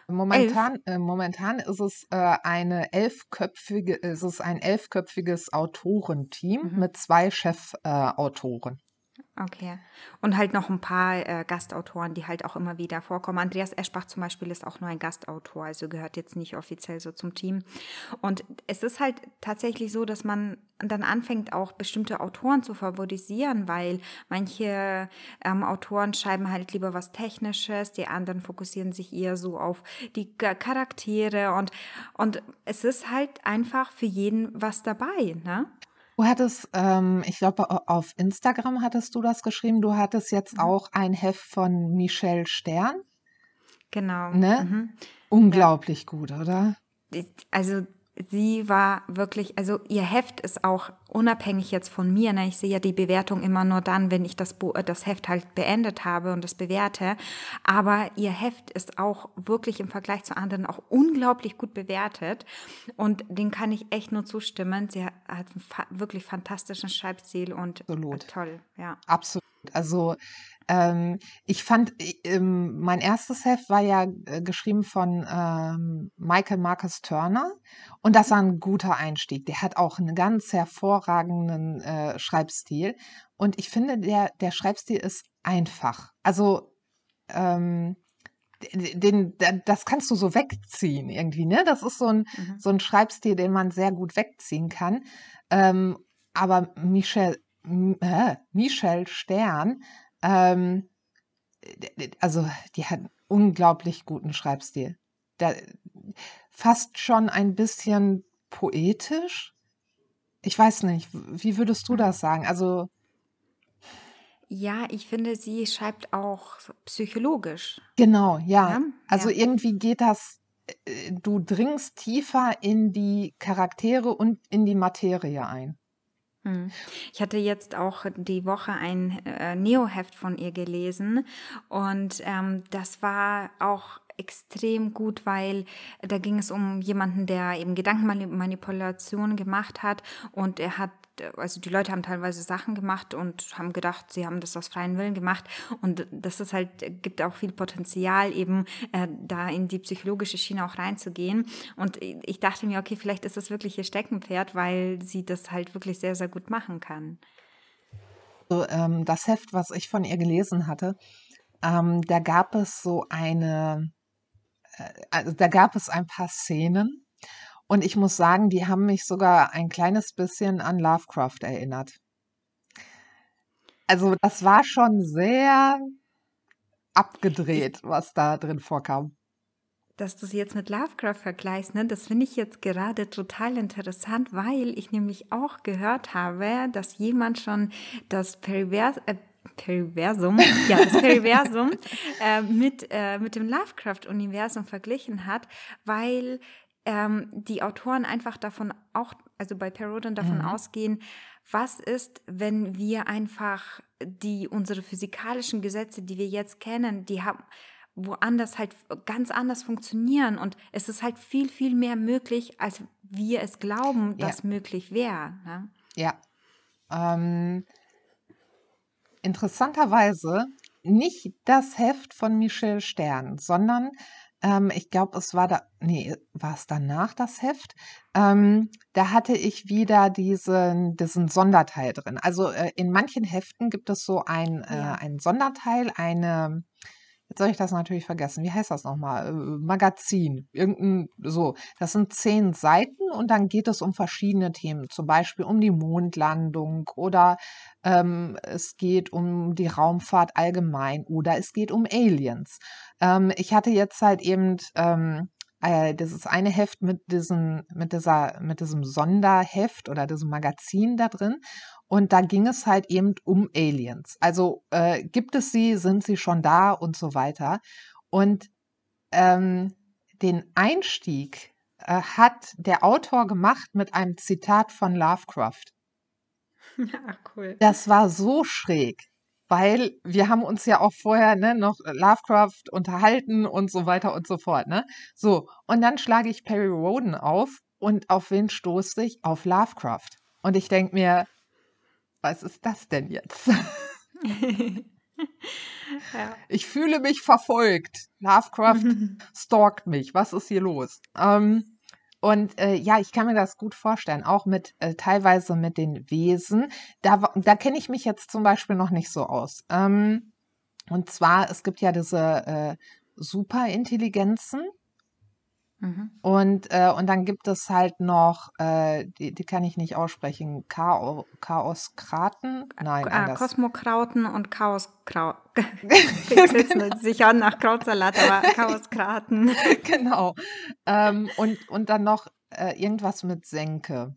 Momentan, äh, momentan ist es äh, eine elfköpfige, ist es ein elfköpfiges Autorenteam Mhm. mit zwei Chefautoren. Okay. Und halt noch ein paar äh, Gastautoren, die halt auch immer wieder vorkommen. Andreas Eschbach zum Beispiel ist auch nur ein Gastautor, also gehört jetzt nicht offiziell so zum Team. Und es ist halt tatsächlich so, dass man dann anfängt, auch bestimmte Autoren zu favorisieren, weil manche ähm, Autoren schreiben halt lieber was Technisches, die anderen fokussieren sich eher so auf die Charaktere und, und es ist halt einfach für jeden was dabei, ne? Du hattest, ähm, ich glaube, auf Instagram hattest du das geschrieben. Du hattest jetzt Mhm. auch ein Heft von Michelle Stern, Genau. ne? Mhm. Ja. Unglaublich gut, oder? also sie war wirklich, also ihr Heft ist auch unabhängig jetzt von mir. Ne? Ich sehe ja die Bewertung immer nur dann, wenn ich das, äh, das Heft halt beendet habe und das bewerte. Aber ihr Heft ist auch wirklich im Vergleich zu anderen auch unglaublich gut bewertet. Und den kann ich echt nur zustimmen. Sie hat einen fa wirklich fantastischen Schreibstil und Absolut. toll, ja. Absolut. Also ähm, ich fand, ähm, mein erstes Heft war ja äh, geschrieben von ähm, Michael Marcus Turner und das war ein guter Einstieg. Der hat auch einen ganz hervorragenden äh, Schreibstil und ich finde, der, der Schreibstil ist einfach. Also ähm, den, da- das kannst du so wegziehen irgendwie, ne? Das ist so ein, Mhm. so ein Schreibstil, den man sehr gut wegziehen kann. Ähm, aber Michel, äh, Michel Stern, ähm, also die hat einen unglaublich guten Schreibstil. Da, fast schon ein bisschen poetisch. Ich weiß nicht, wie würdest du Mhm. das sagen? Also Ja, ich finde, sie schreibt auch psychologisch. genau, ja. Ja, Also ja. irgendwie geht das, äh, du dringst tiefer in die Charaktere und in die Materie ein. Hm. Ich hatte jetzt auch die Woche ein äh, Neo-Heft von ihr gelesen und ähm, das war auch extrem gut, weil da ging es um jemanden, der eben Gedankenmanipulation gemacht hat und er hat also die Leute haben teilweise Sachen gemacht und haben gedacht, sie haben das aus freien Willen gemacht und das ist halt gibt auch viel Potenzial eben äh, da in die psychologische Schiene auch reinzugehen und ich dachte mir, okay, vielleicht ist das wirklich ihr Steckenpferd, weil sie das halt wirklich sehr sehr gut machen kann. So, ähm, das Heft, was ich von ihr gelesen hatte, ähm, da gab es so eine, äh, also da gab es ein paar Szenen und ich muss sagen, die haben mich sogar ein kleines bisschen an Lovecraft erinnert. Also das war schon sehr abgedreht, was da drin vorkam. dass du sie jetzt mit Lovecraft vergleichst, ne, das finde ich jetzt gerade total interessant, weil ich nämlich auch gehört habe, dass jemand schon das Perivers äh, Periversum, ja, das Periversum [laughs] äh, mit, äh, mit dem Lovecraft-Universum verglichen hat, weil ähm, die Autoren einfach davon auch, also bei Perrodin davon Mhm. ausgehen, was ist, wenn wir einfach die, unsere physikalischen Gesetze, die wir jetzt kennen, die haben woanders halt ganz anders funktionieren und es ist halt viel, viel mehr möglich, als wir es glauben, Ja, dass möglich wäre. Ne? ja. Ähm, interessanterweise nicht das Heft von Michel Stern, sondern ähm, ich glaube, es war da, nee, war es danach das Heft? Ähm, da hatte ich wieder diesen, diesen Sonderteil drin. Also äh, in manchen Heften gibt es so ein, äh, ein Sonderteil, eine, jetzt soll ich das natürlich vergessen, wie heißt das nochmal? Äh, Magazin, irgendein, so. Das sind zehn Seiten und dann geht es um verschiedene Themen, zum Beispiel um die Mondlandung oder ähm, es geht um die Raumfahrt allgemein oder es geht um Aliens. Ähm, ich hatte jetzt halt eben ähm, äh, dieses eine Heft mit diesem, mit dieser, mit diesem Sonderheft oder diesem Magazin da drin. Und da ging es halt eben um Aliens. Also äh, gibt es sie, sind sie schon da und so weiter. Und ähm, den Einstieg äh, hat der Autor gemacht mit einem Zitat von Lovecraft. [laughs] Ach, cool. Das war so schräg. weil wir haben uns ja auch vorher ne, noch Lovecraft unterhalten und so weiter und so fort. Ne? So, und dann schlage ich Perry Roden auf und auf wen stoße ich? Auf Lovecraft. Und ich denke mir, was ist das denn jetzt? [laughs] [laughs] ja. Ich fühle mich verfolgt. Lovecraft [laughs] stalkt mich. Was ist hier los? Ähm, und äh, ja, ich kann mir das gut vorstellen, auch mit äh, teilweise mit den Wesen. Da, da kenne ich mich jetzt zum Beispiel noch nicht so aus. Ähm, und zwar, es gibt ja diese äh, Superintelligenzen, Mhm. Und, äh, und dann gibt es halt noch, äh, die, die kann ich nicht aussprechen, Chao, Chaoskraten? Nein, ah, Kosmokrauten und Chaoskrauten. [laughs] [laughs] genau. sich an nach Krautsalat, aber Chaoskraten. [laughs] genau. Ähm, und, und dann noch äh, irgendwas mit Senke.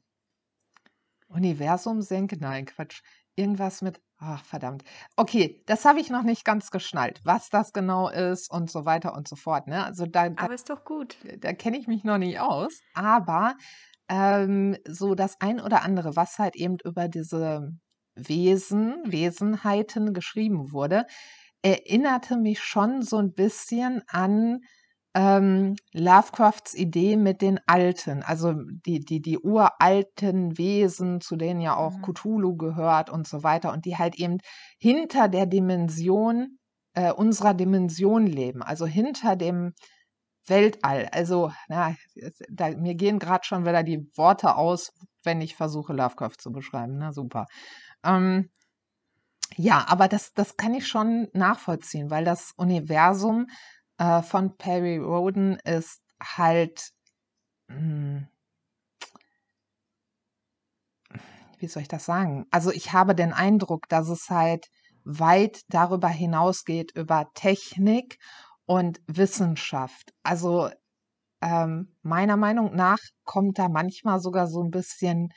Universum Senke? Nein, Quatsch. Irgendwas mit Ach, verdammt. Okay, das habe ich noch nicht ganz geschnallt, was das genau ist und so weiter und so fort. Ne? Also da, da, aber ist doch gut. Da kenne ich mich noch nicht aus. Aber ähm, so das ein oder andere, was halt eben über diese Wesen, Wesenheiten geschrieben wurde, erinnerte mich schon so ein bisschen an ähm, Lovecrafts Idee mit den Alten, also die, die, die uralten Wesen, zu denen ja auch mhm. Cthulhu gehört und so weiter, und die halt eben hinter der Dimension äh, unserer Dimension leben, also hinter dem Weltall. Also, na, da, mir gehen gerade schon wieder die Worte aus, wenn ich versuche, Lovecraft zu beschreiben. Na, super. Ähm, ja, aber das, das kann ich schon nachvollziehen, weil das Universum äh, von Perry Roden ist halt, hm, wie soll ich das sagen? Also ich habe den Eindruck, dass es halt weit darüber hinausgeht, über Technik und Wissenschaft. Also ähm, meiner Meinung nach kommt da manchmal sogar so ein bisschen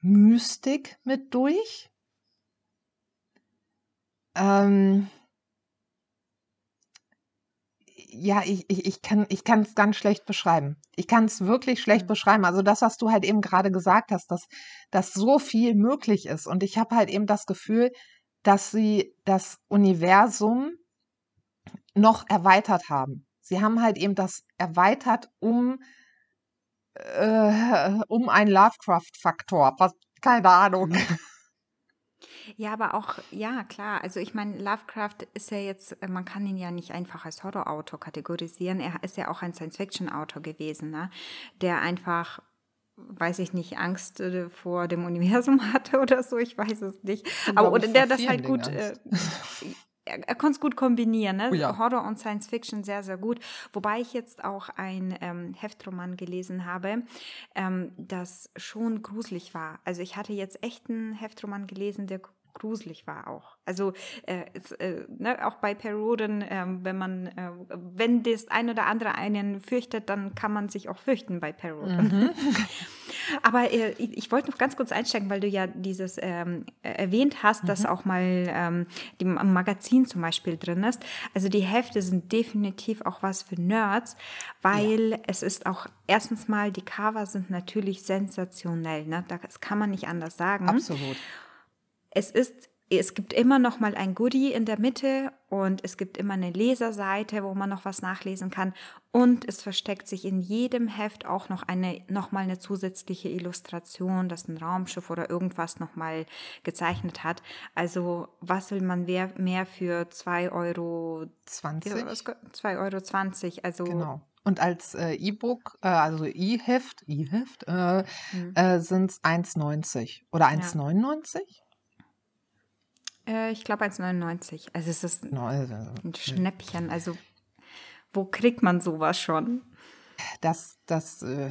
Mystik mit durch. Ähm, ja, ich, ich, ich kann ich kann es ganz schlecht beschreiben. Ich kann es wirklich schlecht mhm. beschreiben. Also das, was du halt eben gerade gesagt hast, dass, dass so viel möglich ist. Und ich habe halt eben das Gefühl, dass sie das Universum noch erweitert haben. Sie haben halt eben das erweitert um, äh, um einen Lovecraft-Faktor. Keine Ahnung. Ja, aber auch, ja, klar. Also ich meine, Lovecraft ist ja jetzt, man kann ihn ja nicht einfach als Horrorautor kategorisieren. Er ist ja auch ein Science-Fiction-Autor gewesen, ne? der einfach weiß ich nicht, Angst äh, vor dem Universum [laughs] hatte oder so, ich weiß es nicht. Aber oder der das halt gut, äh, er, er konnte es gut kombinieren, ne? Oh ja. Horror und Science Fiction sehr, sehr gut. Wobei ich jetzt auch ein ähm, Heftroman gelesen habe, ähm, das schon gruselig war. Also ich hatte jetzt echt einen Heftroman gelesen, der gruselig war auch. Also äh, es, äh, ne, auch bei Perioden, äh, wenn man, äh, wenn das ein oder andere einen fürchtet, dann kann man sich auch fürchten bei Perioden. Mhm. [laughs] Aber äh, ich, ich wollte noch ganz kurz einsteigen, weil du ja dieses ähm, erwähnt hast, mhm. dass auch mal ähm, im Magazin zum Beispiel drin ist. Also die Hefte sind definitiv auch was für Nerds, weil ja. es ist auch erstens mal, die Cover sind natürlich sensationell. Ne? Das kann man nicht anders sagen. Absolut. Es ist es gibt immer noch mal ein Goodie in der Mitte und es gibt immer eine Leserseite, wo man noch was nachlesen kann und es versteckt sich in jedem Heft auch noch eine noch mal eine zusätzliche Illustration, das ein Raumschiff oder irgendwas noch mal gezeichnet hat. Also was will man mehr, mehr für 2,20 Euro 2,20 Euro 20, also genau. Und als äh, E-Book, äh, also E-Heft, E-Heft, äh, mhm. sind es 1,90 oder 1,99? Ja. Äh, ich glaube 1,99. Also es ist also, ein Schnäppchen. Also wo kriegt man sowas schon? Das, das, äh,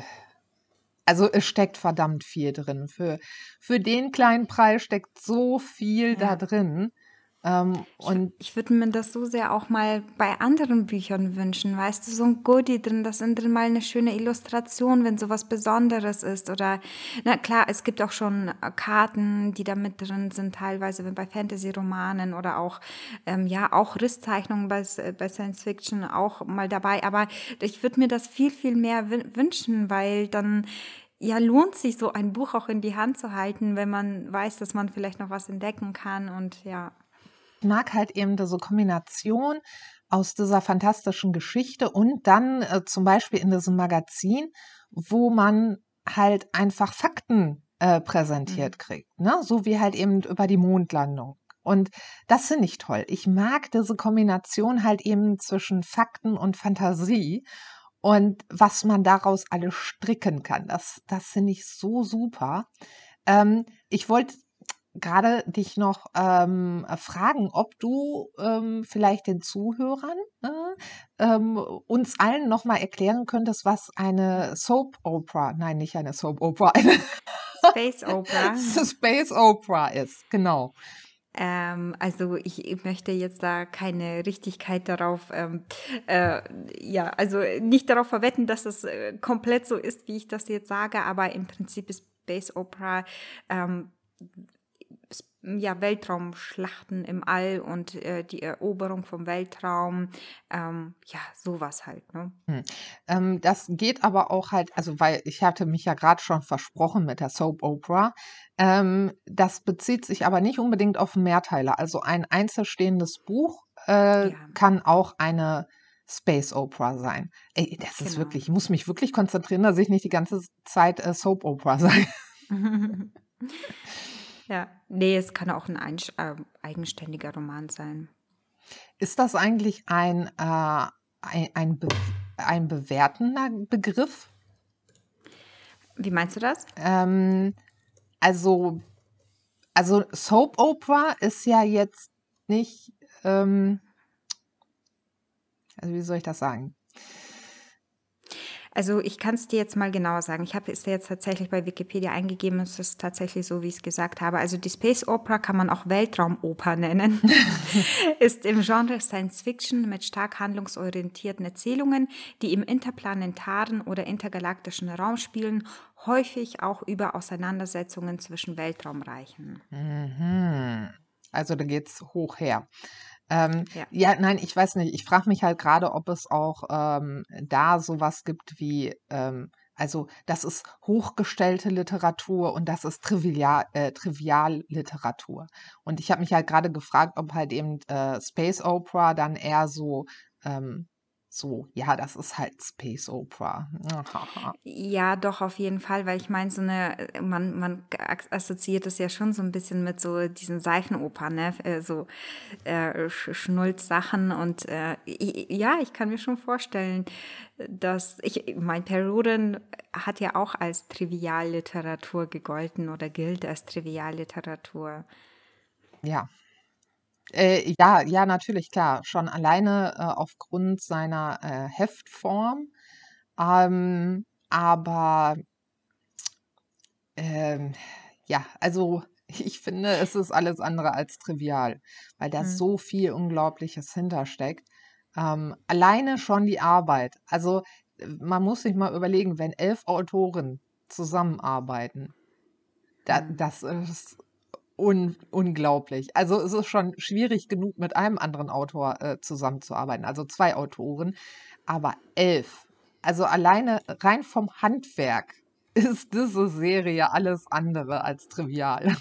also es steckt verdammt viel drin. Für, für den kleinen Preis steckt so viel ja. da drin. Ähm, und ich, ich würde mir das so sehr auch mal bei anderen Büchern wünschen, weißt du, so ein Goodie drin, das sind drin mal eine schöne Illustration, wenn sowas Besonderes ist oder, na klar, es gibt auch schon äh, Karten, die da mit drin sind, teilweise bei Fantasy-Romanen oder auch, ähm, ja, auch Risszeichnungen bei, bei Science Fiction auch mal dabei, aber ich würde mir das viel, viel mehr wünschen, weil dann ja, lohnt sich so ein Buch auch in die Hand zu halten, wenn man weiß, dass man vielleicht noch was entdecken kann und ja. Mag halt eben diese Kombination aus dieser fantastischen Geschichte und dann äh, zum Beispiel in diesem Magazin, wo man halt einfach Fakten äh, präsentiert mhm. kriegt, ne? So wie halt eben über die Mondlandung. Und das finde ich toll. Ich mag diese Kombination halt eben zwischen Fakten und Fantasie und was man daraus alles stricken kann. Das, das finde ich so super. Ähm, ich wollte gerade dich noch ähm, fragen, ob du ähm, vielleicht den Zuhörern äh, ähm, uns allen noch mal erklären könntest, was eine Soap Opera, nein, nicht eine Soap Opera, eine Space [laughs] Opera. Space Opera ist, genau. Ähm, also ich möchte jetzt da keine Richtigkeit darauf, ähm, äh, ja, also nicht darauf verwetten, dass es äh, komplett so ist, wie ich das jetzt sage, aber im Prinzip ist Space Opera ähm, ja, Weltraumschlachten im All und äh, die Eroberung vom Weltraum, ähm, ja, sowas halt. Ne? Hm. Ähm, das geht aber auch halt, also weil ich hatte mich ja gerade schon versprochen mit der Soap Opera. Ähm, das bezieht sich aber nicht unbedingt auf Mehrteiler. Also ein einzelstehendes Buch äh, ja. kann auch eine Space Opera sein. Ey, das genau. ist wirklich, ich muss mich wirklich konzentrieren, dass ich nicht die ganze Zeit äh, Soap Opera [laughs] sage. [laughs] Ja, nee, es kann auch ein äh, eigenständiger Roman sein. Ist das eigentlich ein, äh, ein, ein, be ein bewertender Begriff? Wie meinst du das? Ähm, also, also Soap Opera ist ja jetzt nicht, ähm, also wie soll ich das sagen? Also ich kann es dir jetzt mal genauer sagen. Ich habe es jetzt tatsächlich bei Wikipedia eingegeben. Es ist tatsächlich so, wie ich es gesagt habe. Also die Space Opera kann man auch Weltraumoper nennen. [laughs] ist im Genre Science Fiction mit stark handlungsorientierten Erzählungen, die im interplanetaren oder intergalaktischen Raum spielen, häufig auch über Auseinandersetzungen zwischen Weltraumreichen. Mhm. Also da geht es hoch her. Ähm, ja. ja. nein, ich weiß nicht. Ich frage mich halt gerade, ob es auch ähm, da sowas gibt wie, ähm, also das ist hochgestellte Literatur und das ist Trivial, äh, Trivialliteratur. Und ich habe mich halt gerade gefragt, ob halt eben äh, Space Opera dann eher so ähm, so, ja, das ist halt Space Opera. ja, doch, auf jeden Fall, weil ich meine, so eine, äh, man, man assoziiert es ja schon so ein bisschen mit so diesen Seifenopern, ne? Äh, so äh, Schnulz-Sachen und äh, ja, ich kann mir schon vorstellen, dass ich, mein Perioden hat ja auch als Trivialliteratur gegolten oder gilt als Trivialliteratur. Ja, äh, ja, ja, natürlich, klar. Schon alleine äh, aufgrund seiner äh, Heftform. Ähm, aber ähm, ja, also [laughs] ich finde, es ist alles andere als trivial, weil da mhm. so viel Unglaubliches hintersteckt. Ähm, alleine schon die Arbeit. Also man muss sich mal überlegen, wenn elf Autoren zusammenarbeiten, da, mhm. das ist un unglaublich. Also es ist schon schwierig genug, mit einem anderen Autor äh, zusammenzuarbeiten, also zwei Autoren, aber elf. Also alleine rein vom Handwerk [laughs] ist diese Serie alles andere als trivial.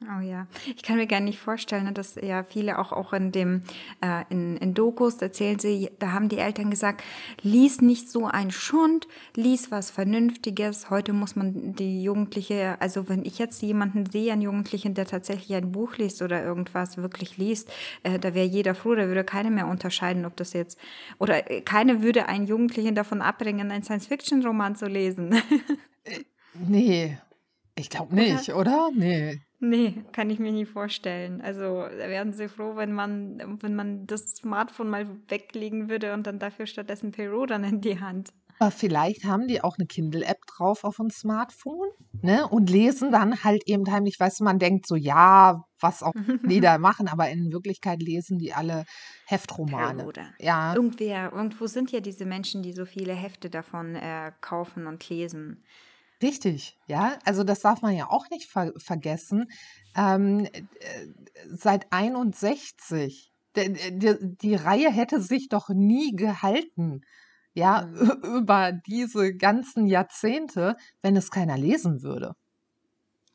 Oh ja, ich kann mir gar nicht vorstellen, ne, dass ja viele auch, auch in dem, äh, in, in Dokus erzählen sie, da haben die Eltern gesagt, lies nicht so ein Schund, lies was Vernünftiges. Heute muss man die Jugendliche, also wenn ich jetzt jemanden sehe, einen Jugendlichen, der tatsächlich ein Buch liest oder irgendwas wirklich liest, äh, da wäre jeder froh, da würde keiner mehr unterscheiden, ob das jetzt, oder äh, keiner würde einen Jugendlichen davon abbringen, einen Science-Fiction-Roman zu lesen. [laughs] Äh, nee, ich glaube nicht, oder? oder? Nee. Nee, kann ich mir nie vorstellen. Also da wären sie froh, wenn man, wenn man das Smartphone mal weglegen würde und dann dafür stattdessen Perot dann in die Hand. Aber vielleicht haben die auch eine Kindle-App drauf auf dem Smartphone ne? und lesen dann halt eben heimlich, weißt du, man denkt so, ja, was auch [laughs] die da machen, aber in Wirklichkeit lesen die alle Heftromane. Peroda. Ja. Irgendwer, irgendwo sind ja diese Menschen, die so viele Hefte davon äh, kaufen und lesen. Richtig, ja. Also das darf man ja auch nicht ver vergessen. Ähm, äh, seit 61. Die, die, die, Reihe hätte sich doch nie gehalten, ja, mhm. [laughs] über diese ganzen Jahrzehnte, wenn es keiner lesen würde.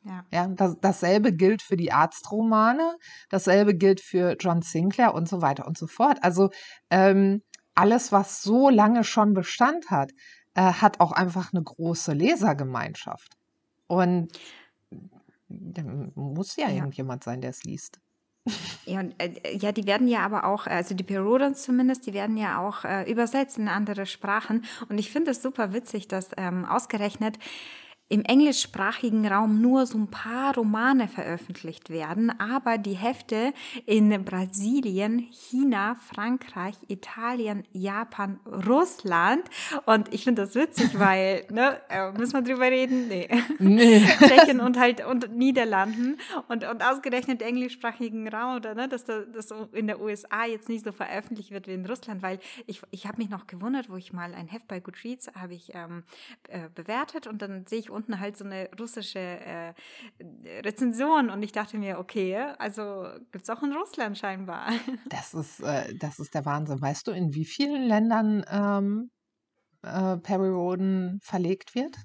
Ja. ja das, dasselbe gilt für die Arztromane, dasselbe gilt für John Sinclair und so weiter und so fort. Also ähm, alles, was so lange schon Bestand hat, äh, hat auch einfach eine große Lesergemeinschaft. Und da muss ja, ja. irgendjemand sein, der es liest. [laughs] Ja, und, äh, ja, die werden ja aber auch, also die Perodons zumindest, die werden ja auch äh, übersetzt in andere Sprachen. Und ich finde es super witzig, dass ähm, ausgerechnet im englischsprachigen Raum nur so ein paar Romane veröffentlicht werden, aber die Hefte in Brasilien, China, Frankreich, Italien, Japan, Russland und ich finde das witzig, [laughs] weil, ne, äh, müssen wir drüber reden? Nee. nee. [laughs] Tschechien und halt und Niederlanden und, und ausgerechnet englischsprachigen Raum oder ne, dass das in der USA jetzt nicht so veröffentlicht wird wie in Russland, weil ich, ich habe mich noch gewundert, wo ich mal ein Heft bei Goodreads habe ich ähm, äh, bewertet und dann sehe ich unten halt so eine russische äh, Rezension und ich dachte mir, okay, also gibt es auch in Russland scheinbar. [laughs] Das ist, äh, das ist der Wahnsinn. Weißt du, in wie vielen Ländern ähm, äh, Perry Roden verlegt wird?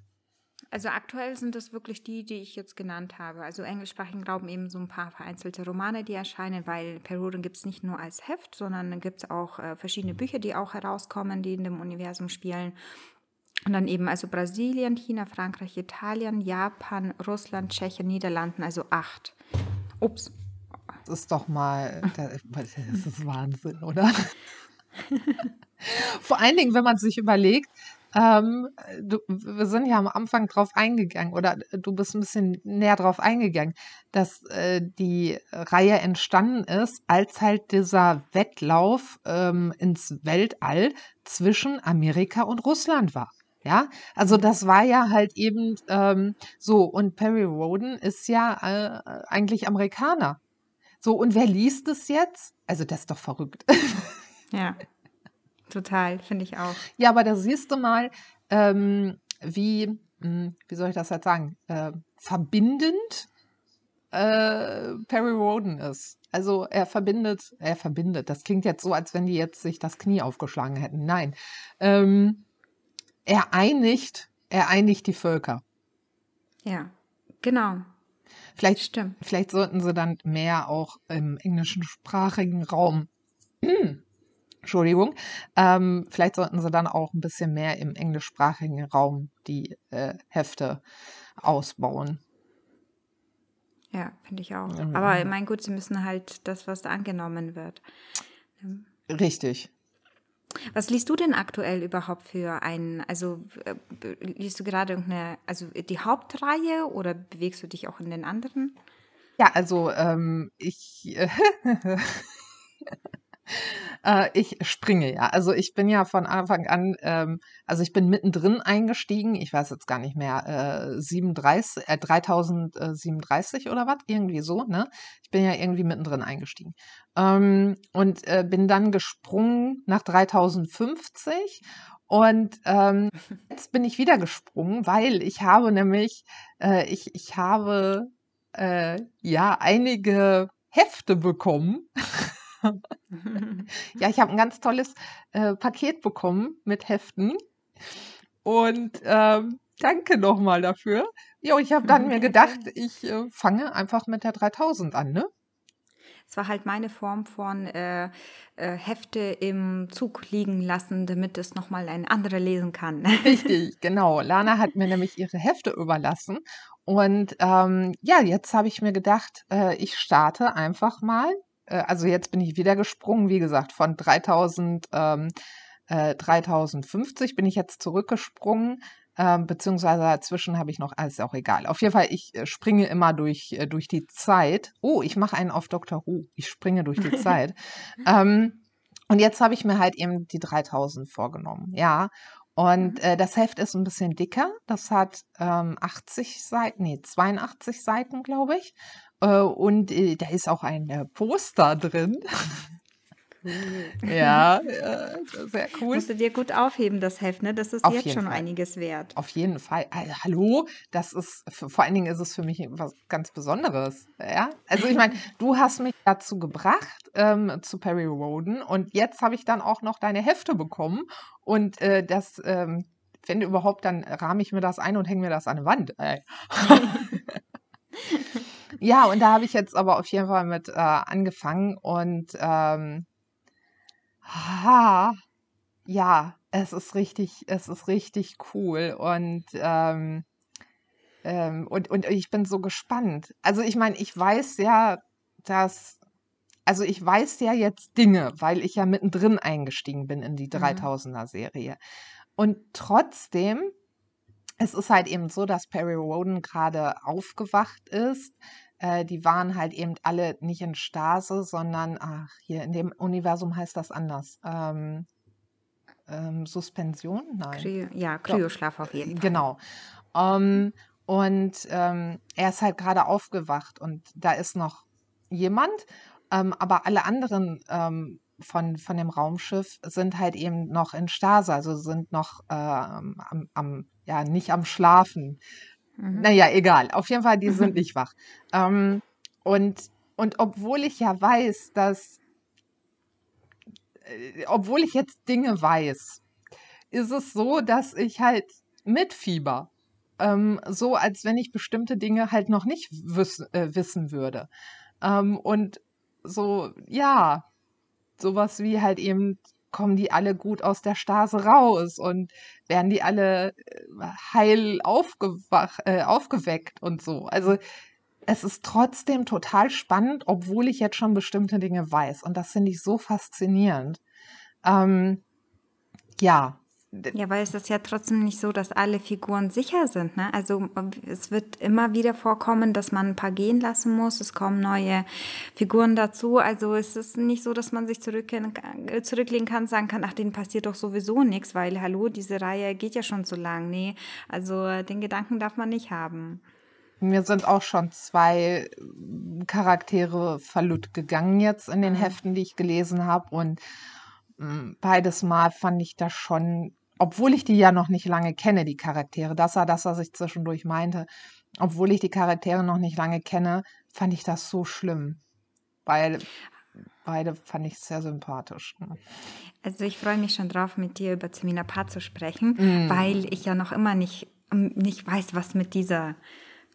Also aktuell sind das wirklich die, die ich jetzt genannt habe. Also englischsprachigen Raum eben so ein paar vereinzelte Romane, die erscheinen, weil Perioden gibt es nicht nur als Heft, sondern gibt es auch äh, verschiedene Bücher, die auch herauskommen, die in dem Universum spielen. Und dann eben also Brasilien, China, Frankreich, Italien, Japan, Russland, Tschechien, Niederlanden, also acht. Ups. Das ist doch mal, das ist Wahnsinn, oder? [laughs] Vor allen Dingen, wenn man sich überlegt, ähm, du, wir sind ja am Anfang drauf eingegangen oder du bist ein bisschen näher drauf eingegangen, dass äh, die Reihe entstanden ist, als halt dieser Wettlauf ähm, ins Weltall zwischen Amerika und Russland war. Ja, also das war ja halt eben ähm, so. Und Perry Roden ist ja äh, eigentlich Amerikaner. So, und wer liest es jetzt? Also, das ist doch verrückt. [laughs] Ja, total, finde ich auch. Ja, aber da siehst du mal, ähm, wie, mh, hm, wie soll ich das jetzt sagen, äh, verbindend äh, Perry Roden ist. Also er verbindet, er verbindet. Das klingt jetzt so, als wenn die jetzt sich das Knie aufgeschlagen hätten. Nein. Ähm, er einigt, er einigt die Völker. Ja, genau. Vielleicht, Stimmt. vielleicht sollten sie dann mehr auch im englischen sprachigen Raum, [clears throat] Entschuldigung, ähm, vielleicht sollten sie dann auch ein bisschen mehr im englischsprachigen Raum die äh, Hefte ausbauen. Ja, finde ich auch. Mhm. Aber mein Gut, sie müssen halt das, was da angenommen wird. Richtig, was liest du denn aktuell überhaupt für einen, also äh, liest du gerade irgendeine, also die Hauptreihe oder bewegst du dich auch in den anderen? Ja, also ähm, ich äh, [laughs] Äh, ich springe ja. Also ich bin ja von Anfang an, ähm, also ich bin mittendrin eingestiegen. Ich weiß jetzt gar nicht mehr, äh, 37, äh, 3037 oder was, irgendwie so. Ne? Ich bin ja irgendwie mittendrin eingestiegen ähm, und äh, bin dann gesprungen nach 3050 und ähm, [laughs] jetzt bin ich wieder gesprungen, weil ich habe nämlich, äh, ich, ich habe äh, ja einige Hefte bekommen. [laughs] [laughs] ja, ich habe ein ganz tolles äh, Paket bekommen mit Heften. Und ähm, danke nochmal dafür. Jo, ich habe dann [laughs] mir gedacht, ich äh, fange einfach mit der 3000 an, ne? Es war halt meine Form von äh, äh, Hefte im Zug liegen lassen, damit es nochmal ein anderer lesen kann. [laughs] Richtig, genau. Lana hat mir nämlich ihre Hefte überlassen. Und ähm, ja, jetzt habe ich mir gedacht, äh, ich starte einfach mal also jetzt bin ich wieder gesprungen, wie gesagt, von 3000, ähm, äh, 3050 bin ich jetzt zurückgesprungen, ähm, beziehungsweise dazwischen habe ich noch, alles ist auch egal. Auf jeden Fall, ich äh, springe immer durch, äh, durch die Zeit. Oh, ich mache einen auf Dr. Who. Ich springe durch die [laughs] Zeit. Ähm, und jetzt habe ich mir halt eben die 3000 vorgenommen, ja. Und mhm. äh, das Heft ist ein bisschen dicker. Das hat ähm, 80 Seiten, nee, 82 Seiten, glaube ich. Äh, und äh, da ist auch ein äh, Poster drin. [laughs] Cool. Ja, [laughs] sehr cool. Musst du dir gut aufheben, das Heft, ne? Das ist Auf jetzt schon Fall. einiges wert. Auf jeden Fall. Also, hallo, das ist, vor allen Dingen ist es für mich was ganz Besonderes. Ja? Also ich meine, [laughs] du hast mich dazu gebracht, ähm, zu Perry Roden und jetzt habe ich dann auch noch deine Hefte bekommen und äh, das, ähm, wenn überhaupt, dann rahme ich mir das ein und hänge mir das an die Wand. Ja, und da habe ich jetzt aber auf jeden Fall mit äh, angefangen und ähm, ha, ja, es ist richtig, es ist richtig cool und ähm, ähm, und, und ich bin so gespannt. Also ich meine, ich weiß ja, dass, also ich weiß ja jetzt Dinge, weil ich ja mittendrin eingestiegen bin in die Mhm. 3000er-Serie. Und trotzdem, es ist halt eben so, dass Perry Roden gerade aufgewacht ist. Äh, die waren halt eben alle nicht in Stase, sondern, ach, hier in dem Universum heißt das anders. Ähm, ähm, Suspension? Nein. Kry ja, Kryoschlaf auf äh, jeden Fall. genau. Ähm, und ähm, er ist halt gerade aufgewacht und da ist noch jemand, ähm, aber alle anderen ähm, von, von dem Raumschiff sind halt eben noch in Stase, also sind noch ähm, am, am, ja, nicht am Schlafen. Mhm. Naja, egal. Auf jeden Fall, die sind [laughs] nicht wach. Ähm, und, und obwohl ich ja weiß, dass, äh, obwohl ich jetzt Dinge weiß, ist es so, dass ich halt mitfieber. Ähm, so als wenn ich bestimmte Dinge halt noch nicht wiss, äh, wissen würde. Ähm, und so, ja, sowas wie halt eben, kommen die alle gut aus der Stase raus und werden die alle äh, heil äh, aufgeweckt und so. Also es ist trotzdem total spannend, obwohl ich jetzt schon bestimmte Dinge weiß. Und das finde ich so faszinierend. Ähm, ja, Ja, weil es ist ja trotzdem nicht so, dass alle Figuren sicher sind. Ne? Also es wird immer wieder vorkommen, dass man ein paar gehen lassen muss. Es kommen neue Figuren dazu. Also es ist nicht so, dass man sich zurücklehnen kann und sagen kann, ach, denen passiert doch sowieso nichts, weil hallo, diese Reihe geht ja schon so lang. Nee, also den Gedanken darf man nicht haben. Mir sind auch schon zwei Charaktere verlust gegangen jetzt in den Mhm. Heften, die ich gelesen habe. Und mh, beides Mal fand ich das schon, obwohl ich die ja noch nicht lange kenne, die Charaktere, das war das, was ich zwischendurch meinte, obwohl ich die Charaktere noch nicht lange kenne, fand ich das so schlimm. Weil beide fand ich sehr sympathisch. Also ich freue mich schon drauf, mit dir über Zemina Pat zu sprechen, Mm. weil ich ja noch immer nicht, nicht weiß, was mit dieser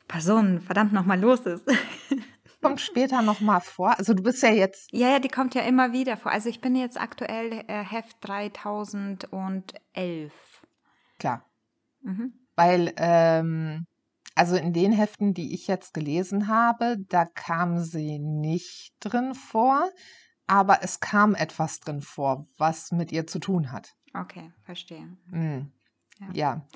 Person verdammt nochmal los ist. [laughs] Kommt später nochmal vor. Also du bist ja jetzt, Ja, ja, die kommt ja immer wieder vor. Also ich bin jetzt aktuell äh, Heft 3011. klar, Mhm. weil, ähm, also in den Heften, die ich jetzt gelesen habe, da kam sie nicht drin vor, aber es kam etwas drin vor, was mit ihr zu tun hat. Okay, verstehe. Mm. Ja. Ja.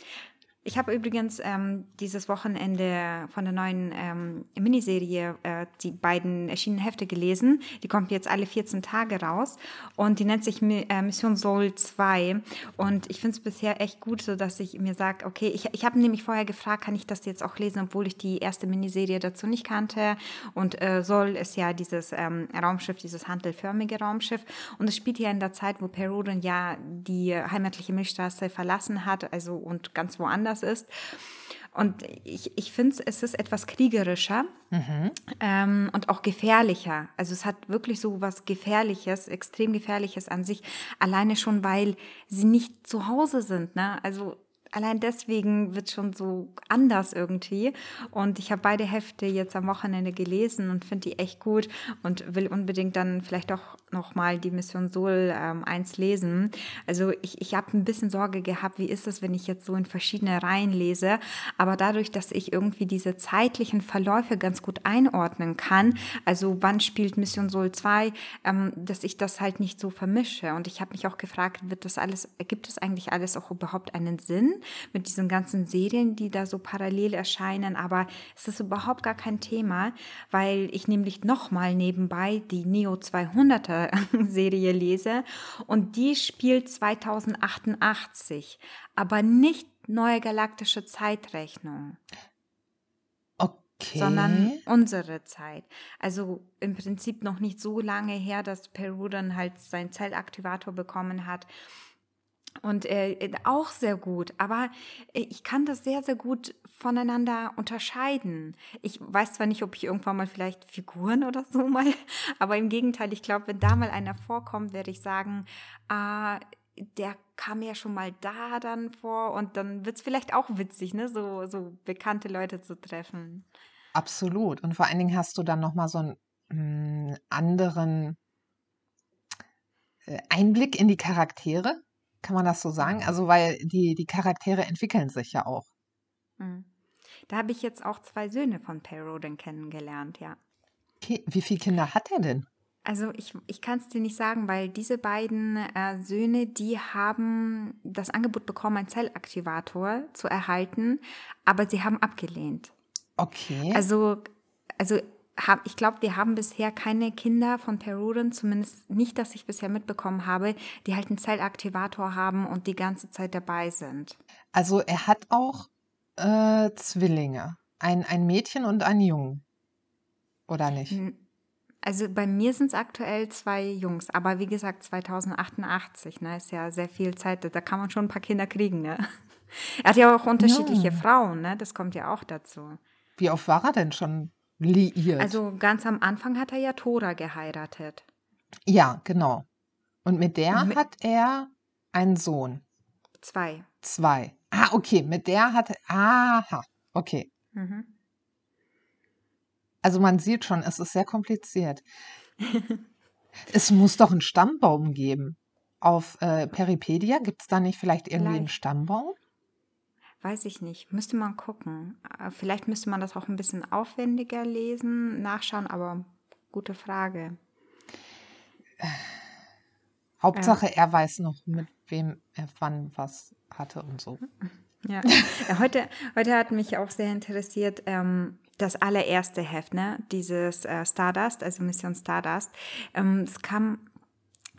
Ich habe übrigens ähm, dieses Wochenende von der neuen ähm, Miniserie äh, die beiden erschienenen Hefte gelesen. Die kommt jetzt alle 14 Tage raus und die nennt sich äh, Mission Soul 2. Und ich finde es bisher echt gut, so dass ich mir sage, okay, ich, ich habe nämlich vorher gefragt, kann ich das jetzt auch lesen, obwohl ich die erste Miniserie dazu nicht kannte. Und äh, Soul ist ja dieses ähm, Raumschiff, dieses handelförmige Raumschiff. Und es spielt ja in der Zeit, wo Perudin ja die heimatliche Milchstraße verlassen hat, also und ganz woanders ist. Und ich, ich finde, es ist etwas kriegerischer Mhm. ähm, und auch gefährlicher. Also es hat wirklich so was Gefährliches, extrem Gefährliches an sich, alleine schon, weil sie nicht zu Hause sind. Ne? Also allein deswegen wird schon so anders irgendwie. Und ich habe beide Hefte jetzt am Wochenende gelesen und finde die echt gut und will unbedingt dann vielleicht auch nochmal die Mission Sol ähm, 1 lesen. Also ich, ich habe ein bisschen Sorge gehabt, wie ist es, wenn ich jetzt so in verschiedene Reihen lese. Aber dadurch, dass ich irgendwie diese zeitlichen Verläufe ganz gut einordnen kann, also wann spielt Mission Sol 2, ähm, dass ich das halt nicht so vermische. Und ich habe mich auch gefragt, wird das alles, ergibt das eigentlich alles auch überhaupt einen Sinn mit diesen ganzen Serien, die da so parallel erscheinen? Aber es ist überhaupt gar kein Thema, weil ich nämlich nochmal nebenbei die Neo 200er [laughs] Serie lese und die spielt 2088, aber nicht neue galaktische Zeitrechnung sondern Okay. unsere Zeit. Also im Prinzip noch nicht so lange her, dass Peru dann halt seinen Zellaktivator bekommen hat. Und äh, auch sehr gut, aber äh, ich kann das sehr, sehr gut voneinander unterscheiden. Ich weiß zwar nicht, ob ich irgendwann mal vielleicht Figuren oder so mal, [laughs] aber im Gegenteil, ich glaube, wenn da mal einer vorkommt, werde ich sagen, ah, der kam ja schon mal da dann vor und dann wird es vielleicht auch witzig, ne, so, so bekannte Leute zu treffen. absolut. Und vor allen Dingen hast du dann nochmal so einen mm, anderen äh, Einblick in die Charaktere. Kann man das so sagen? Also, weil die, die Charaktere entwickeln sich ja auch. Mhm. Da habe ich jetzt auch zwei Söhne von Perry Roden kennengelernt, ja. Okay. Wie viele Kinder hat er denn? Also ich, ich kann es dir nicht sagen, weil diese beiden äh, Söhne, die haben das Angebot bekommen, einen Zellaktivator zu erhalten, aber sie haben abgelehnt. Okay. Also, also hab, ich glaube, wir haben bisher keine Kinder von Peruren, zumindest nicht, dass ich bisher mitbekommen habe, die halt einen Zellaktivator haben und die ganze Zeit dabei sind. Also er hat auch äh, Zwillinge. Ein, ein Mädchen und einen Jungen. Oder nicht? Also bei mir sind es aktuell zwei Jungs, aber wie gesagt 2088, ne, ist ja sehr viel Zeit, da kann man schon ein paar Kinder kriegen, ne? [laughs] Er hat ja auch unterschiedliche Ja. Frauen, ne? Das kommt ja auch dazu. Wie oft war er denn schon liiert? Also ganz am Anfang hat er ja Tora geheiratet. ja, genau. Und mit der mit- hat er einen Sohn. Zwei. Zwei. Ah, okay. Mit der hat er. Aha. Okay. Mhm. Also man sieht schon, es ist sehr kompliziert. [laughs] es muss doch einen Stammbaum geben. Auf äh, Peripedia gibt es da nicht vielleicht irgendwie einen Vielleicht. Stammbaum? Weiß ich nicht. Müsste man gucken. Äh, Vielleicht müsste man das auch ein bisschen aufwendiger lesen, nachschauen, aber gute Frage. [sighs] Hauptsache, er weiß noch, mit wem er wann was hatte und so. Ja. [laughs] ja heute, heute hat mich auch sehr interessiert, ähm, das allererste Heft, ne? Dieses äh, Stardust, also Mission Stardust. Ähm, es kam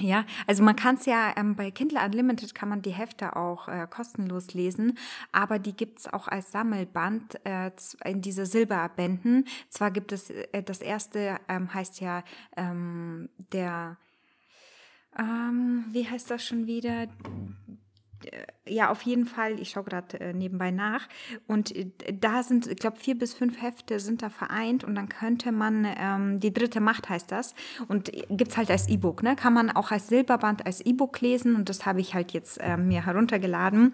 ja, also man kann es ja ähm, bei Kindle Unlimited kann man die Hefte auch äh, kostenlos lesen, aber die gibt es auch als Sammelband äh, in diese Silberbänden. Zwar gibt es äh, das erste ähm, heißt ja ähm, der ähm, wie heißt das schon wieder? Ja, auf jeden Fall. Ich schaue gerade äh, nebenbei nach. Und äh, da sind, ich glaube, vier bis fünf Hefte sind da vereint und dann könnte man, ähm, die dritte Macht heißt das, und gibt es halt als E-Book, ne? Kann man auch als Silberband, als E-Book lesen und das habe ich halt jetzt äh, mir heruntergeladen.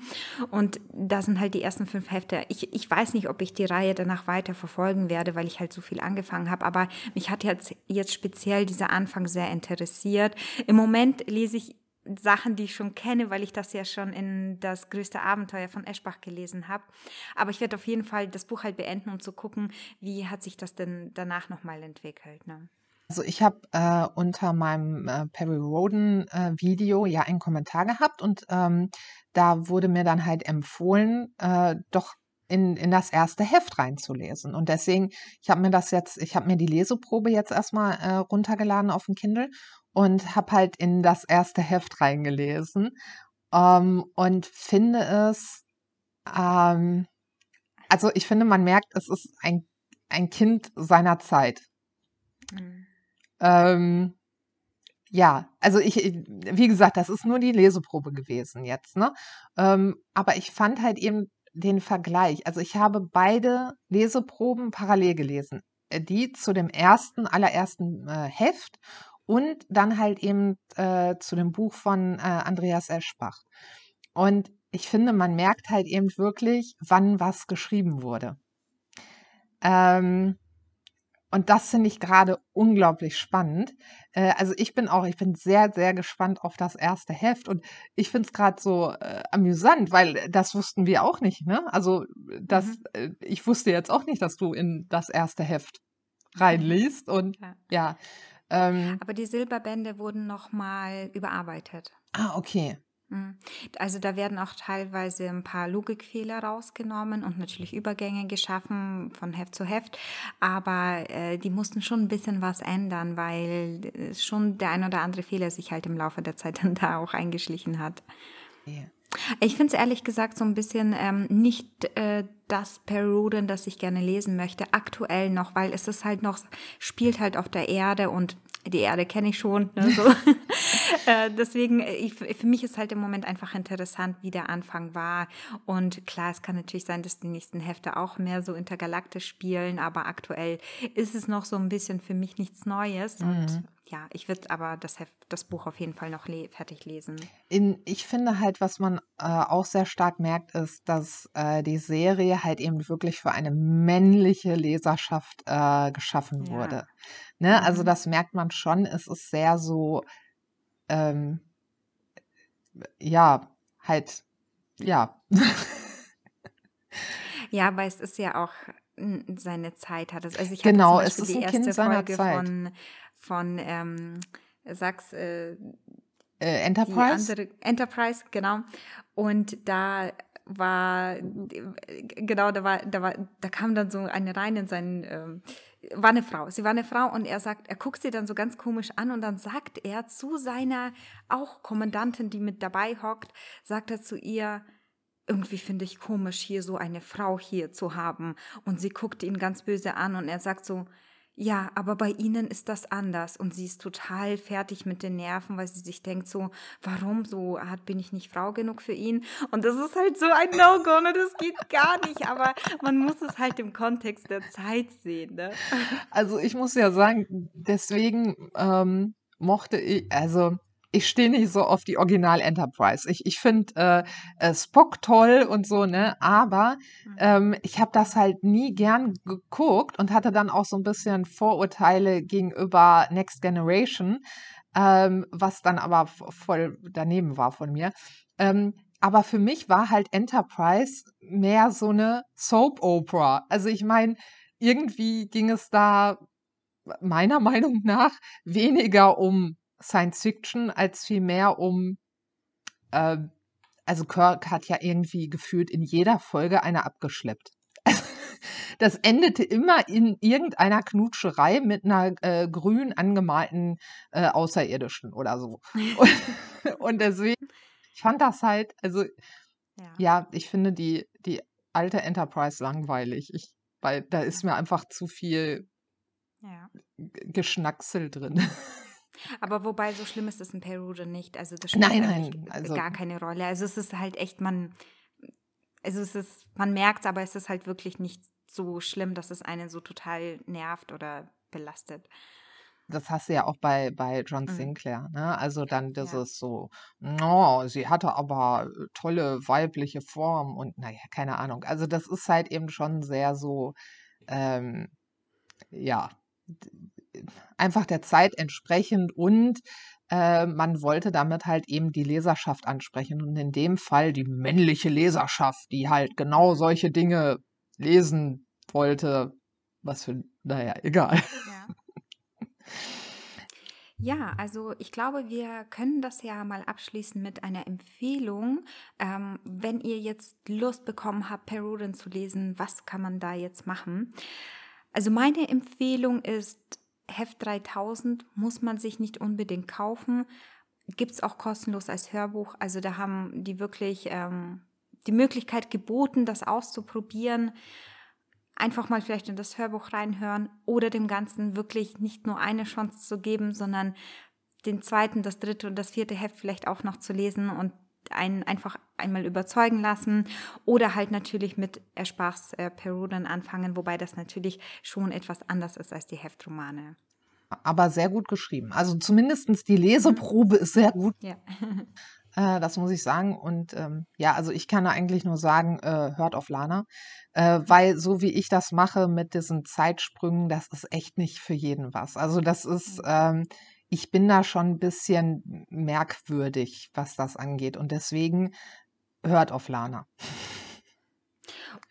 Und da sind halt die ersten fünf Hefte. Ich, ich weiß nicht, ob ich die Reihe danach weiter verfolgen werde, weil ich halt so viel angefangen habe, aber mich hat jetzt, jetzt speziell dieser Anfang sehr interessiert. Im Moment lese ich Sachen, die ich schon kenne, weil ich das ja schon in das größte Abenteuer von Eschbach gelesen habe. Aber ich werde auf jeden Fall das Buch halt beenden, um zu gucken, wie hat sich das denn danach nochmal entwickelt. Ne? Also ich habe äh, unter meinem äh, Perry Roden äh, Video ja einen Kommentar gehabt und ähm, da wurde mir dann halt empfohlen, äh, doch in, in das erste Heft reinzulesen. Und deswegen, ich habe mir das jetzt, ich habe mir die Leseprobe jetzt erstmal äh, runtergeladen auf dem Kindle und habe halt in das erste Heft reingelesen ähm, und finde es, ähm, also ich finde, man merkt, es ist ein, ein Kind seiner Zeit. Mhm. Ähm, ja, also ich, wie gesagt, das ist nur die Leseprobe gewesen jetzt, ne? Ähm, aber ich fand halt eben den Vergleich. Also ich habe beide Leseproben parallel gelesen. Äh, Die zu dem ersten, allerersten äh, Heft und dann halt eben äh, zu dem Buch von äh, Andreas Eschbach. Und ich finde, man merkt halt eben wirklich, wann was geschrieben wurde. Ähm, und das finde ich gerade unglaublich spannend. Äh, also ich bin auch, ich bin sehr, sehr gespannt auf das erste Heft und ich finde es gerade so äh, amüsant, weil das wussten wir auch nicht, ne? Also das, Mhm. äh, ich wusste jetzt auch nicht, dass du in das erste Heft reinliest und Ja. ja. Ähm, Aber die Silberbände wurden nochmal überarbeitet. ah, okay. Mhm. Also da werden auch teilweise ein paar Logikfehler rausgenommen und natürlich Übergänge geschaffen von Heft zu Heft. Aber äh, die mussten schon ein bisschen was ändern, weil äh, schon der ein oder andere Fehler sich halt im Laufe der Zeit [laughs] dann da auch eingeschlichen hat. okay. Ich finde es ehrlich gesagt so ein bisschen ähm, nicht äh, das Peruden, das ich gerne lesen möchte, aktuell noch, weil es ist halt noch, spielt halt auf der Erde und die Erde kenne ich schon. Ne, so. [laughs] [laughs] äh, deswegen, ich, für mich ist halt im Moment einfach interessant, wie der Anfang war. Und klar, es kann natürlich sein, dass die nächsten Hefte auch mehr so intergalaktisch spielen, aber aktuell ist es noch so ein bisschen für mich nichts Neues. Und ja, ich würde aber das, Heft, das Buch auf jeden Fall noch le fertig lesen. In, ich finde halt, was man äh, auch sehr stark merkt, ist, dass äh, die Serie halt eben wirklich für eine männliche Leserschaft äh, geschaffen Ja. wurde. Ne? Also Mhm. das merkt man schon. Es ist sehr so, ähm, ja, halt, ja. Ja, aber es ist ja auch seine Zeit hat es. Also ich Genau, es ist die ein Kind erste seiner Folge Zeit. von, von ähm, Sachs, äh, Äh, Enterprise? andere Enterprise, genau. Und da war genau, da war, da war, da kam dann so eine rein in seinen, ähm, war eine Frau. Sie war eine Frau und er sagt, er guckt sie dann so ganz komisch an und dann sagt er zu seiner auch Kommandantin, die mit dabei hockt, sagt er zu ihr, irgendwie finde ich komisch, hier so eine Frau hier zu haben. Und sie guckt ihn ganz böse an und er sagt so, ja, aber bei ihnen ist das anders. Und sie ist total fertig mit den Nerven, weil sie sich denkt so, warum so hat, bin ich nicht Frau genug für ihn? Und das ist halt so ein No-Go, ne? Das geht gar nicht. Aber man muss es halt im Kontext der Zeit sehen, ne? Also ich muss ja sagen, deswegen ähm, mochte ich, also ich stehe nicht so auf die Original Enterprise. Ich, ich finde äh, äh, Spock toll und so, ne? Aber Mhm. ähm, ich habe das halt nie gern geguckt und hatte dann auch so ein bisschen Vorurteile gegenüber Next Generation, ähm, was dann aber voll daneben war von mir. Ähm, aber für mich war halt Enterprise mehr so eine Soap Opera. Also ich meine, irgendwie ging es da meiner [laughs] Meinung nach weniger um Science Fiction als vielmehr um, äh, also Kirk hat ja irgendwie gefühlt in jeder Folge eine abgeschleppt. [laughs] Das endete immer in irgendeiner Knutscherei mit einer äh, grün angemalten äh, Außerirdischen oder so. [laughs] Und, und deswegen, ich fand das halt, also Ja. ja, ich finde die, die alte Enterprise langweilig. Ich, weil da ist mir einfach zu viel ja. Geschnacksel drin. [laughs] Aber wobei, so schlimm ist es in Perude nicht. Also das spielt Nein, nein, also gar keine Rolle. Also es ist halt echt, man, also es ist, man merkt es, aber es ist halt wirklich nicht so schlimm, dass es einen so total nervt oder belastet. das hast du ja auch bei, bei John Mhm. Sinclair, ne? Also dann Ja. dieses so, no, sie hatte aber äh, tolle weibliche Form und naja, keine Ahnung. Also das ist halt eben schon sehr so, ähm, ja, einfach der Zeit entsprechend und äh, man wollte damit halt eben die Leserschaft ansprechen und in dem Fall die männliche Leserschaft, die halt genau solche Dinge lesen wollte. Was für, naja, egal. Ja. Ja, also ich glaube, wir können das ja mal abschließen mit einer Empfehlung. Ähm, wenn ihr jetzt Lust bekommen habt, Peruden zu lesen, was kann man da jetzt machen? Also meine Empfehlung ist, Heft 3000 muss man sich nicht unbedingt kaufen. Gibt es auch kostenlos als Hörbuch. Also da haben die wirklich ähm, die Möglichkeit geboten, das auszuprobieren einfach mal vielleicht in das Hörbuch reinhören oder dem Ganzen wirklich nicht nur eine Chance zu geben, sondern den zweiten, das dritte und das vierte Heft vielleicht auch noch zu lesen und einen einfach einmal überzeugen lassen oder halt natürlich mit Erspar's äh, anfangen, wobei das natürlich schon etwas anders ist als die Heftromane. aber sehr gut geschrieben. Also zumindest die Mhm. Leseprobe ist sehr gut, Ja. [laughs] äh, das muss ich sagen. Und ähm, ja, also ich kann da eigentlich nur sagen, äh, hört auf Lana, äh, weil so wie ich das mache mit diesen Zeitsprüngen, das ist echt nicht für jeden was. Also das ist, ähm, ich bin da schon ein bisschen merkwürdig, was das angeht. Und deswegen hört auf Lana.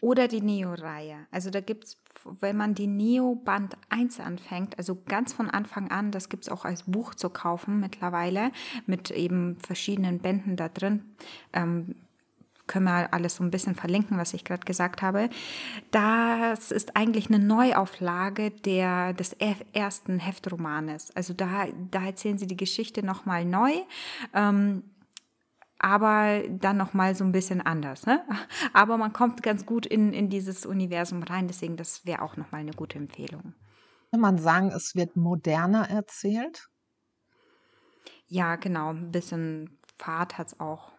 Oder die Neo-Reihe. Also da gibt es, wenn man die Neo Band 1 anfängt, also ganz von Anfang an, das gibt es auch als Buch zu kaufen mittlerweile, mit eben verschiedenen Bänden da drin. Ähm, können wir alles so ein bisschen verlinken, was ich gerade gesagt habe. Das ist eigentlich eine Neuauflage der, des ersten Heftromanes. Also da, da erzählen sie die Geschichte nochmal neu. Ähm, aber dann noch mal so ein bisschen anders. Ne? Aber man kommt ganz gut in, in dieses Universum rein, deswegen das wäre auch noch mal eine gute Empfehlung. Kann man sagen, es wird moderner erzählt? Ja, genau, ein bisschen Fahrt hat es auch.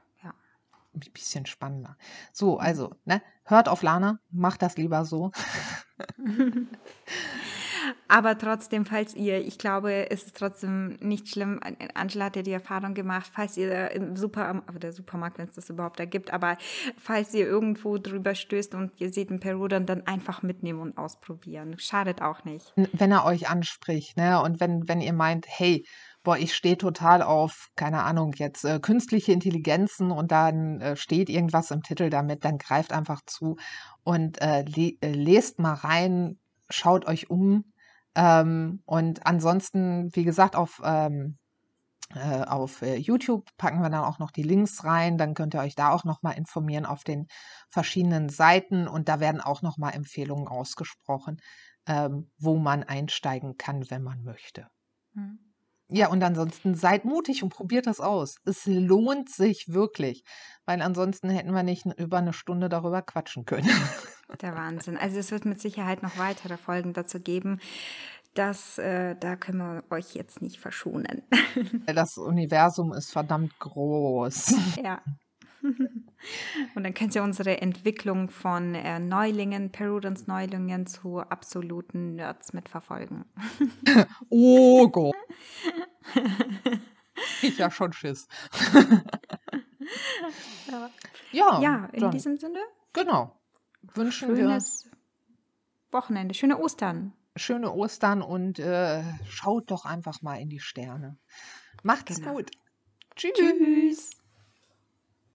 Ein bisschen spannender. So, also, ne, hört auf Lana, macht das lieber so. [laughs] Aber trotzdem, falls ihr, ich glaube, es ist trotzdem nicht schlimm, Angela hat ja die Erfahrung gemacht, falls ihr im Supermarkt, der Supermarkt, wenn es das überhaupt da gibt, aber falls ihr irgendwo drüber stößt und ihr seht einen Peru, dann, dann einfach mitnehmen und ausprobieren. Schadet auch nicht. Wenn er euch anspricht, ne? Und wenn, wenn ihr meint, hey, boah, ich stehe total auf, keine Ahnung, jetzt äh, künstliche Intelligenzen und dann äh, steht irgendwas im Titel damit, dann greift einfach zu und äh, le äh, lest mal rein, schaut euch um. Ähm, und ansonsten, wie gesagt, auf, ähm, äh, auf äh, YouTube packen wir dann auch noch die Links rein. Dann könnt ihr euch da auch nochmal informieren auf den verschiedenen Seiten. Und da werden auch nochmal Empfehlungen ausgesprochen, ähm, wo man einsteigen kann, wenn man möchte. Mhm. Ja, und ansonsten seid mutig und probiert das aus. Es lohnt sich wirklich, weil ansonsten hätten wir nicht über eine Stunde darüber quatschen können. [laughs] Der Wahnsinn. Also es wird mit Sicherheit noch weitere Folgen dazu geben. Das, äh, da können wir euch jetzt nicht verschonen. [laughs] Das Universum ist verdammt groß. Ja. [laughs] Und dann könnt ihr unsere Entwicklung von äh, Neulingen, Perudens Neulingen zu absoluten Nerds mitverfolgen. [laughs] oh Gott. [laughs] Ich ja schon Schiss. ja. ja, ja, in dann, diesem Sinne. Genau. Wünschen Schönes wir. Wochenende, schöne Ostern. Schöne Ostern und äh, schaut doch einfach mal in die Sterne. Macht's genau. gut. Tschüss. Tschüss.